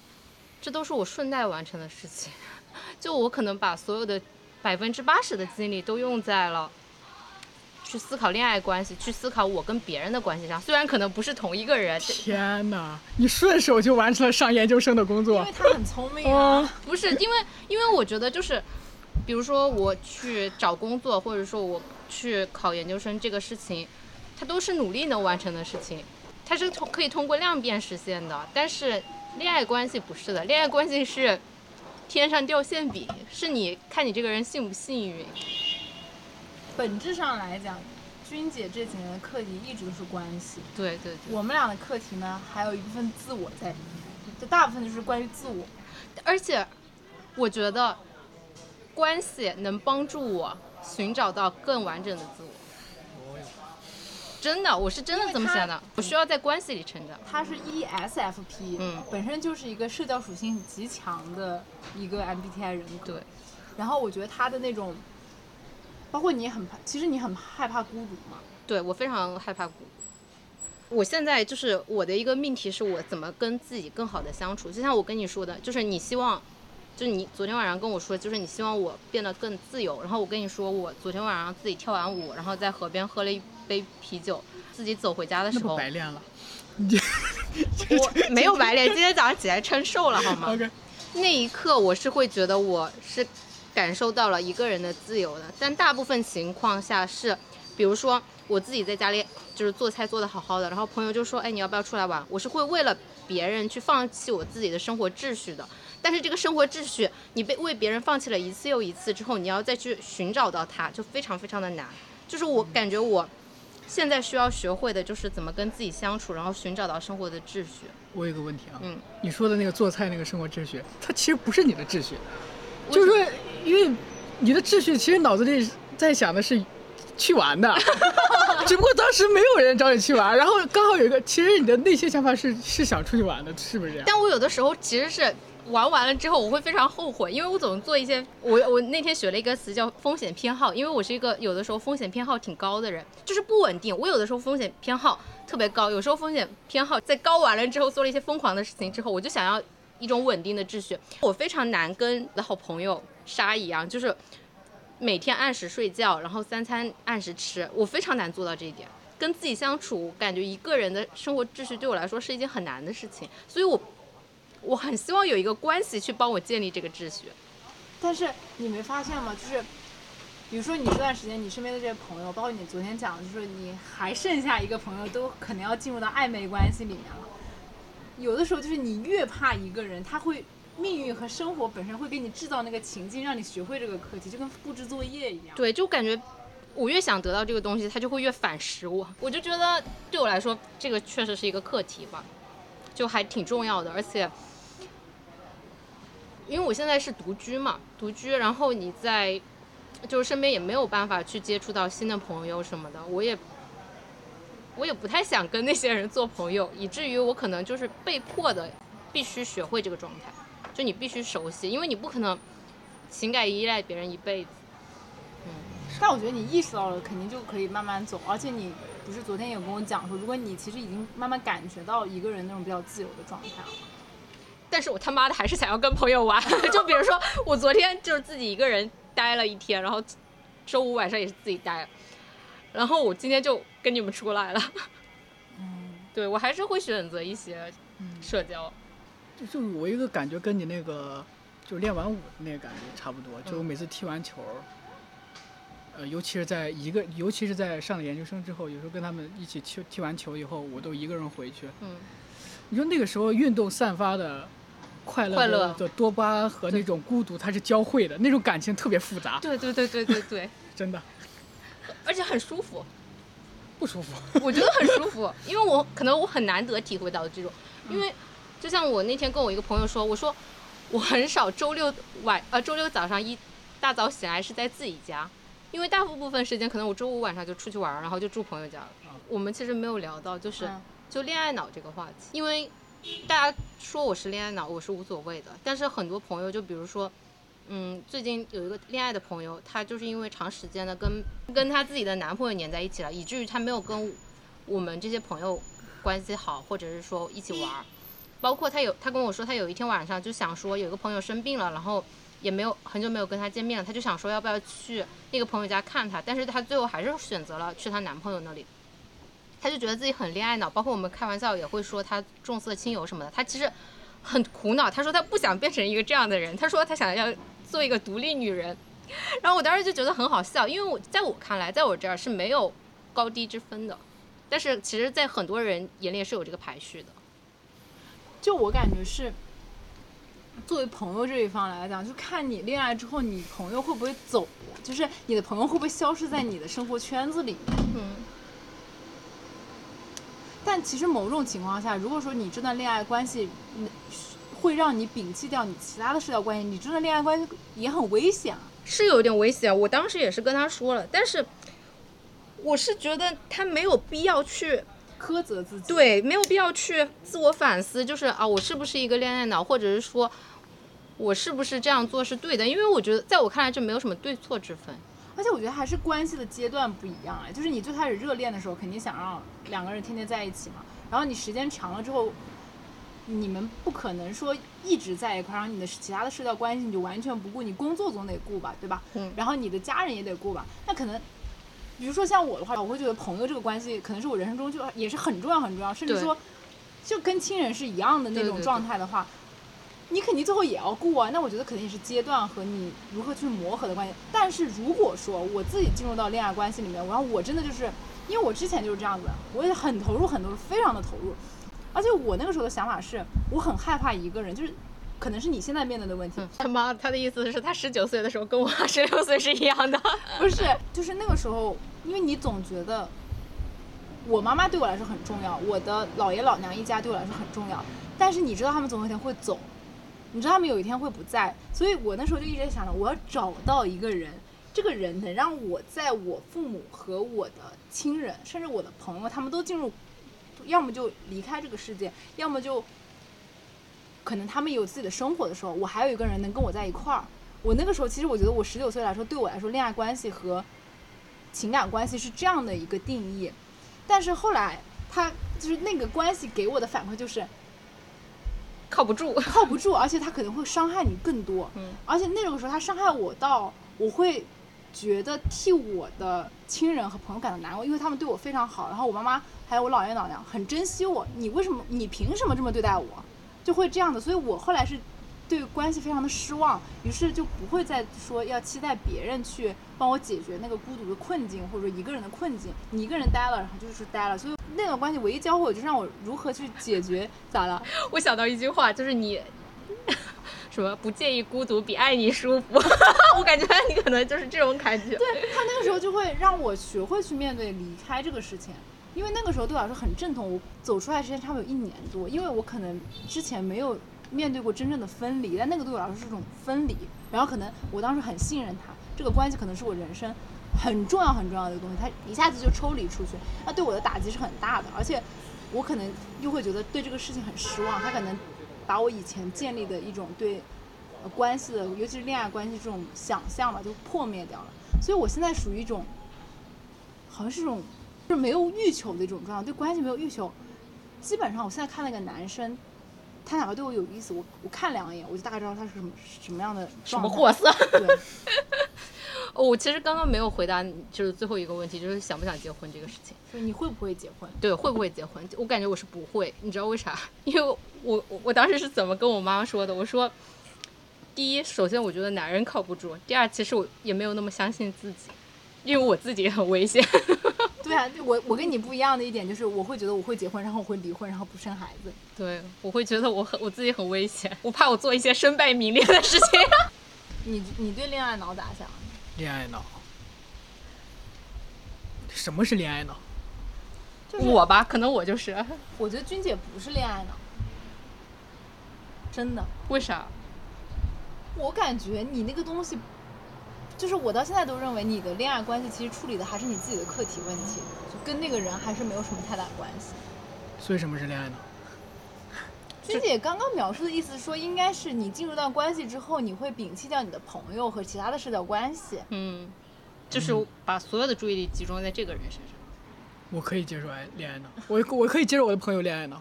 这都是我顺带完成的事情。*laughs* 就我可能把所有的百分之八十的精力都用在了去思考恋爱关系，去思考我跟别人的关系上。虽然可能不是同一个人，天哪，你顺手就完成了上研究生的工作因为，他很聪明啊，*laughs* 不是因为，因为我觉得就是，比如说我去找工作，或者说我去考研究生这个事情，它都是努力能完成的事情，它是通可以通过量变实现的。但是恋爱关系不是的，恋爱关系是天上掉馅饼，是你看你这个人幸不幸运。本质上来讲，君姐这几年的课题一直都是关系。对对对，我们俩的课题呢，还有一部分自我在里面，就大部分就是关于自我。而且我觉得关系能帮助我寻找到更完整的自我。真的，我是真的这么想的。我需要在关系里成长。他是 E ESFP，嗯本身就是一个社交属性极强的一个 MBTI 人格。对，然后我觉得他的那种，包括你也很怕，其实你很害怕孤独嘛。对我非常害怕孤独。我现在就是我的一个命题是我怎么跟自己更好的相处。就像我跟你说的，就是你希望，就是你昨天晚上跟我说，就是你希望我变得更自由。然后我跟你说，我昨天晚上自己跳完舞，然后在河边喝了一杯啤酒，自自己走回家的时候，不白练了。*laughs* 我没有白练，今天早上起来称瘦了好吗？*laughs* OK，那一刻我是会觉得我是感受到了一个人的自由的，但大部分情况下是，比如说我自己在家里就是做菜做的好好的，然后朋友就说，哎，你要不要出来玩？我是会为了别人去放弃我自己的生活秩序的。但是这个生活秩序，你被为别人放弃了一次又一次之后，你要再去寻找到它，就非常非常的难。就是我感觉我现在需要学会的就是怎么跟自己相处，然后寻找到生活的秩序。我有个问题啊，嗯，你说的那个做菜那个生活秩序，它其实不是你的秩序，就是说，因为你的秩序其实脑子里在想的是去玩的，*laughs* 只不过当时没有人找你去玩，然后刚好有一个，其实你的内心想法是是想出去玩的，是不是这样？但我有的时候其实是玩完了之后，我会非常后悔，因为我总做一些，我我那天学了一个词叫风险偏好，因为我是一个有的时候风险偏好挺高的人，就是不稳定。我有的时候风险偏好特别高，有时候风险偏好在高完了之后做了一些疯狂的事情之后，我就想要一种稳定的秩序。我非常难跟的好朋友沙一样，就是每天按时睡觉，然后三餐按时吃，我非常难做到这一点。跟自己相处，感觉一个人的生活秩序对我来说是一件很难的事情，所以我我很希望有一个关系去帮我建立这个秩序。但是你没发现吗？就是，比如说你这段时间你身边的这些朋友，包括你昨天讲的，就是你还剩下一个朋友，都可能要进入到暧昧关系里面了。有的时候就是你越怕一个人，他会命运和生活本身会给你制造那个情境，让你学会这个课题，就跟布置作业一样。对，就感觉我越想得到这个东西，他就会越反噬我。我就觉得对我来说，这个确实是一个课题吧，就还挺重要的。而且，因为我现在是独居嘛，独居，然后你在就是身边也没有办法去接触到新的朋友什么的，我也我也不太想跟那些人做朋友，以至于我可能就是被迫的必须学会这个状态，就你必须熟悉，因为你不可能情感依赖别人一辈子。嗯但我觉得你意识到了，肯定就可以慢慢走。而且你不是昨天也跟我讲说，如果你其实已经慢慢感觉到一个人那种比较自由的状态了，但是我他妈的还是想要跟朋友玩。*laughs* 就比如说，我昨天就是自己一个人待了一天，然后周五晚上也是自己待，然后我今天就跟你们出来了。嗯，*laughs* 对我还是会选择一些社交。就就我一个感觉跟你那个就练完舞的那个感觉差不多，就我每次踢完球，呃，尤其是在一个，尤其是在上了研究生之后，有时候跟他们一起踢踢完球以后，我都一个人回去。嗯，你说那个时候运动散发的快乐的多巴胺和那种孤独，它是交汇的，那种感情特别复杂，对对对对对对，*laughs* 真的而且很舒服，不舒服。*laughs* 我觉得很舒服，*laughs* 因为我可能我很难得体会到这种，因为就像我那天跟我一个朋友说，我说我很少周六晚呃周六早上一大早醒来是在自己家，因为大部分时间可能我周五晚上就出去玩，然后就住朋友家了。我们其实没有聊到就是嗯就恋爱脑这个话题，因为大家说我是恋爱脑，我是无所谓的，但是很多朋友就比如说。嗯，最近有一个恋爱的朋友，她就是因为长时间的跟跟她自己的男朋友黏在一起了，以至于她没有跟我们这些朋友关系好，或者是说一起玩儿。包括她有，她跟我说，她有一天晚上就想说，有一个朋友生病了，然后也没有很久没有跟她见面了，她就想说要不要去那个朋友家看他，但是她最后还是选择了去她男朋友那里。她就觉得自己很恋爱脑，包括我们开玩笑也会说她重色轻友什么的。她其实很苦恼，她说她不想变成一个这样的人，她说她想要做一个独立女人。*laughs* 然后我当时就觉得很好笑，因为我在我看来，在我这儿是没有高低之分的，但是其实，在很多人眼里是有这个排序的。就我感觉是，作为朋友这一方来讲，就看你恋爱之后，你朋友会不会走，就是你的朋友会不会消失在你的生活圈子里面。嗯，但其实某种情况下，如果说你这段恋爱关系，嗯，会让你摒弃掉你其他的社交关系，你真的恋爱关系也很危险啊。是有点危险。我当时也是跟他说了，但是我是觉得他没有必要去苛责自己。，对，没有必要去自我反思，就是啊，我是不是一个恋爱脑，或者是说我是不是这样做是对的？因为我觉得，在我看来，这没有什么对错之分。而且我觉得还是关系的阶段不一样哎，就是你最开始热恋的时候，肯定想让两个人天天在一起嘛，然后你时间长了之后。你们不可能说一直在一块儿，然后你的其他的社交关系你就完全不顾，你工作总得顾吧，对吧？嗯然后你的家人也得顾吧，那可能比如说像我的话，我会觉得朋友这个关系可能是我人生中就也是很重要很重要，甚至说就跟亲人是一样的那种状态的话，你肯定最后也要顾啊。那我觉得肯定是阶段和你如何去磨合的关系。但是如果说我自己进入到恋爱关系里面，然后我真的就是因为我之前就是这样子，我也很投入很多，非常的投入。而且我那个时候的想法是，我很害怕一个人，就是可能是你现在面对的问题，他妈，他的意思是他十九岁的时候跟我 *laughs* 十六岁是一样的。不是，就是那个时候，因为你总觉得我妈妈对我来说很重要，我的姥爷老娘一家对我来说很重要，但是你知道他们总有一天会走，你知道他们有一天会不在，所以我那时候就一直在想着，我要找到一个人，这个人能让我在我父母和我的亲人，甚至我的朋友，他们都进入，要么就离开这个世界，要么就可能他们有自己的生活的时候，我还有一个人能跟我在一块儿。我那个时候，其实我觉得我十九岁来说，对我来说，恋爱关系和情感关系是这样的一个定义。但是后来，他就是那个关系给我的反馈就是靠不住。靠不住，而且他可能会伤害你更多。嗯，而且那种时候他伤害我到我会觉得替我的亲人和朋友感到难过，因为他们对我非常好，然后我妈妈还有我姥爷姥娘很珍惜我，你为什么你凭什么这么对待我？就会这样的，所以我后来是对关系非常的失望，于是就不会再说要期待别人去帮我解决那个孤独的困境，或者说一个人的困境。你一个人待了，然后就是待了，所以那段关系唯一教会我就是让我如何去解决，咋了？我想到一句话，就是你 *laughs* 什么不介意孤独比爱你舒服。*laughs* 我感觉你可能就是这种感觉。对他那个时候就会让我学会去面对离开这个事情，因为那个时候对我来说很阵痛。我走出来时间差不多有一年多，因为我可能之前没有面对过真正的分离，但那个对我来说是种分离。然后可能我当时很信任他，这个关系可能是我人生很重要很重要的一个东西，他一下子就抽离出去，那对我的打击是很大的，而且我可能又会觉得对这个事情很失望，他可能把我以前建立的一种对关系的，尤其是恋爱关系这种想象吧，就破灭掉了。所以我现在属于一种，好像是一种就是没有欲求的一种状态，对关系没有欲求。基本上我现在看那个男生，他哪个对我有意思，我我看两眼，我就大概知道他是什么什么样的什。么货色？对，*laughs* 哦，我其实刚刚没有回答你，就是最后一个问题，就是想不想结婚这个事情。所以你会不会结婚？对，会不会结婚？我感觉我是不会，你知道为啥？因为我我我当时是怎么跟我妈妈说的？我说，第一，首先我觉得男人靠不住；第二，其实我也没有那么相信自己，因为我自己也很危险。对啊，我我跟你不一样的一点就是，我会觉得我会结婚，然后我会离婚，然后不生孩子。对，我会觉得我很我自己很危险，我怕我做一些身败名裂的事情。*laughs* 你你对恋爱脑咋想？恋爱脑。什么是恋爱脑？就是我吧，可能我就是，我觉得君姐不是恋爱脑，真的。为啥？我感觉你那个东西，就是我到现在都认为你的恋爱关系其实处理的还是你自己的课题问题，就跟那个人还是没有什么太大关系。所以什么是恋爱脑？*laughs* 君姐刚刚描述的意思说，应该是你进入到关系之后，你会摒弃掉你的朋友和其他的社交关系。嗯，就是把所有的注意力集中在这个人身上。我可以接受爱恋爱脑，我我可以接受我的朋友恋爱脑，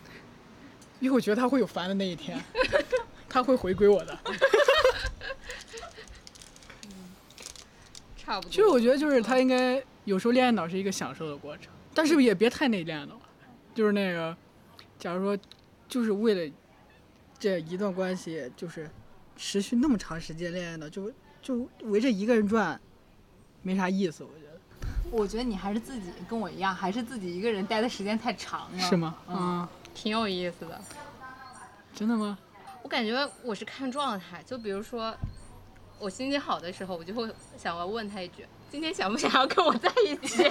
*laughs* 因为我觉得他会有烦的那一天，*laughs* 他会回归我的。差不多。其实我觉得就是他应该有时候恋爱脑是一个享受的过程，但是也别太内恋了。就是那个，假如说就是为了这一段关系，就是持续那么长时间恋爱脑，就就围着一个人转，没啥意思，我觉得。我觉得你还是自己跟我一样，还是自己一个人待的时间太长了。是吗？嗯嗯，挺有意思的。真的吗？我感觉我是看状态，就比如说我心情好的时候，我就会想要问他一句：“今天想不想要跟我在一起？”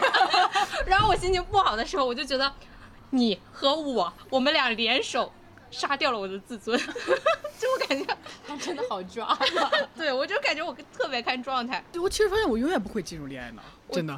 *laughs* 然后我心情不好的时候，我就觉得你和我，我们俩联手杀掉了我的自尊。*laughs* 就我感觉，他真的好抓嘛。对我就感觉我特别看状态。对，我其实发现我永远不会进入恋爱脑，真的。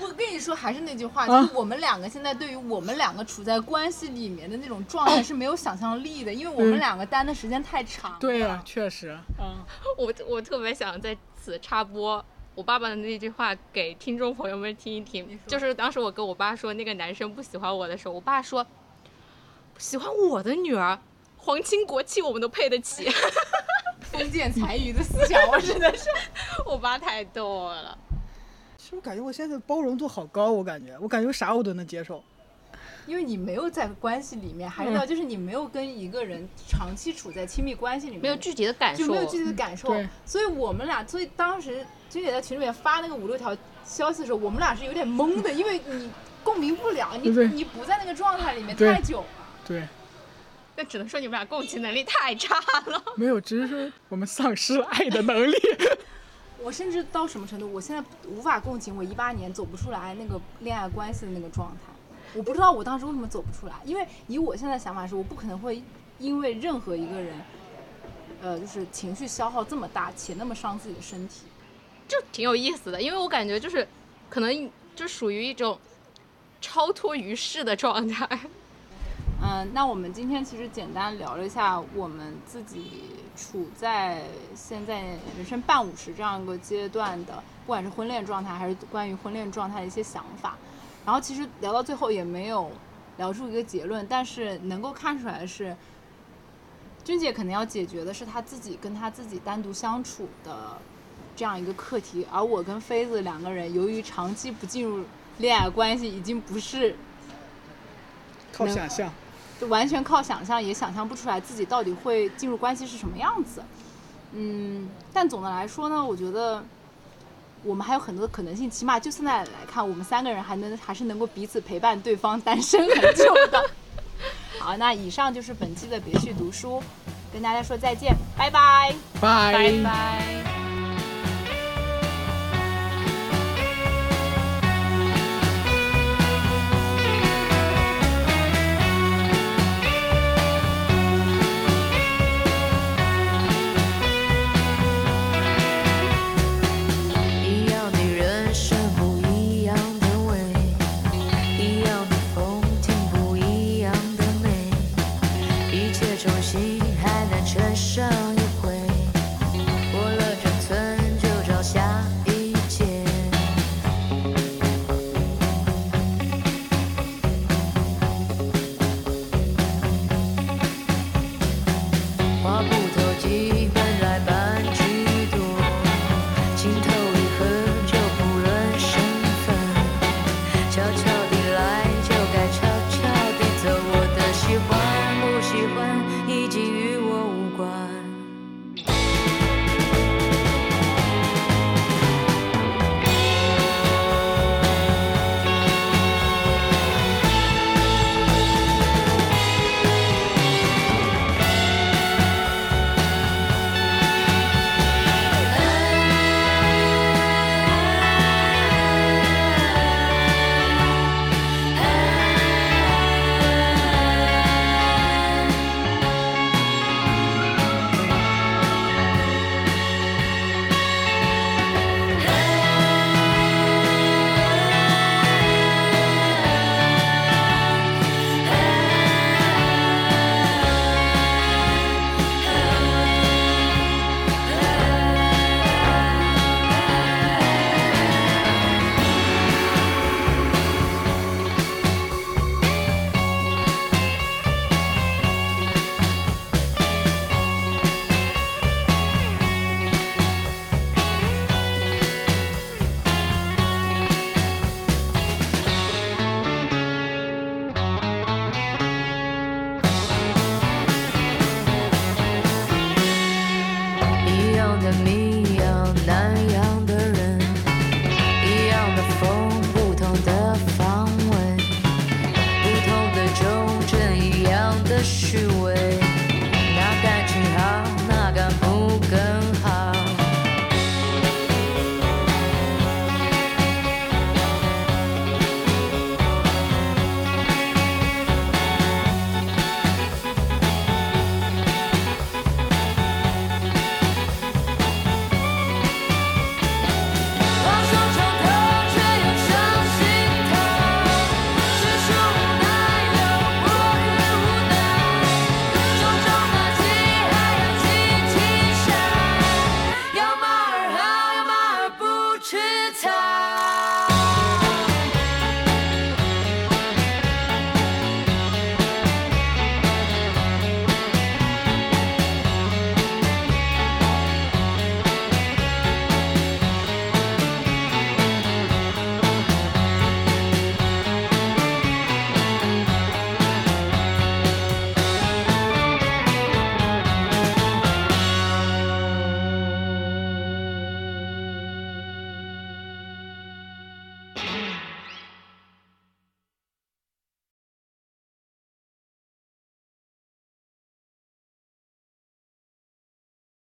我跟你说，还是那句话，啊就是我们两个现在对于我们两个处在关系里面的那种状态 *coughs* 是没有想象力的，因为我们嗯两个待的时间太长了。对呀、确实。嗯，我我特别想在此插播我爸爸的那句话给听众朋友们听一听，就是当时我跟我爸说那个男生不喜欢我的时候，我爸说喜欢我的女儿，皇亲国戚我们都配得起。*laughs* 封建残余的思想，我真的是。*laughs* 我爸太逗了。是不是感觉我现在包容度好高？我感觉，我感觉啥我都能接受。因为你没有在关系里面，还嗯有就是你没有跟一个人长期处在亲密关系里面，没有具体的感受，就没有具体的感受对，所以我们俩，所以当时君姐在群里面发那个五六条消息的时候，我们俩是有点懵的，因为你共鸣不了，你你不在那个状态里面太久了。对，那只能说你们俩共情能力太差了。没有，只是说我们丧失了爱的能力。*laughs* 我甚至到什么程度，我现在无法共情我一八年走不出来那个恋爱关系的那个状态。我不知道我当时为什么走不出来，因为以我现在想法是，我不可能会因为任何一个人，呃，就是情绪消耗这么大且那么伤自己的身体。就挺有意思的，因为我感觉就是可能就属于一种超脱于世的状态。嗯，那我们今天其实简单聊了一下我们自己处在现在人生半五十这样一个阶段的，不管是婚恋状态还是关于婚恋状态的一些想法。然后其实聊到最后也没有聊出一个结论，但是能够看出来是，君姐可能要解决的是她自己跟她自己单独相处的这样一个课题，而我跟妃子两个人由于长期不进入恋爱关系，已经不是靠想象，就完全靠想象，也想象不出来自己到底会进入关系是什么样子。嗯，但总的来说呢，我觉得我们还有很多的可能性，起码就现在来看，我们三个人还能还是能够彼此陪伴对方单身很久的。*laughs* 好，那以上就是本期的别去读书，跟大家说再见，拜拜，拜拜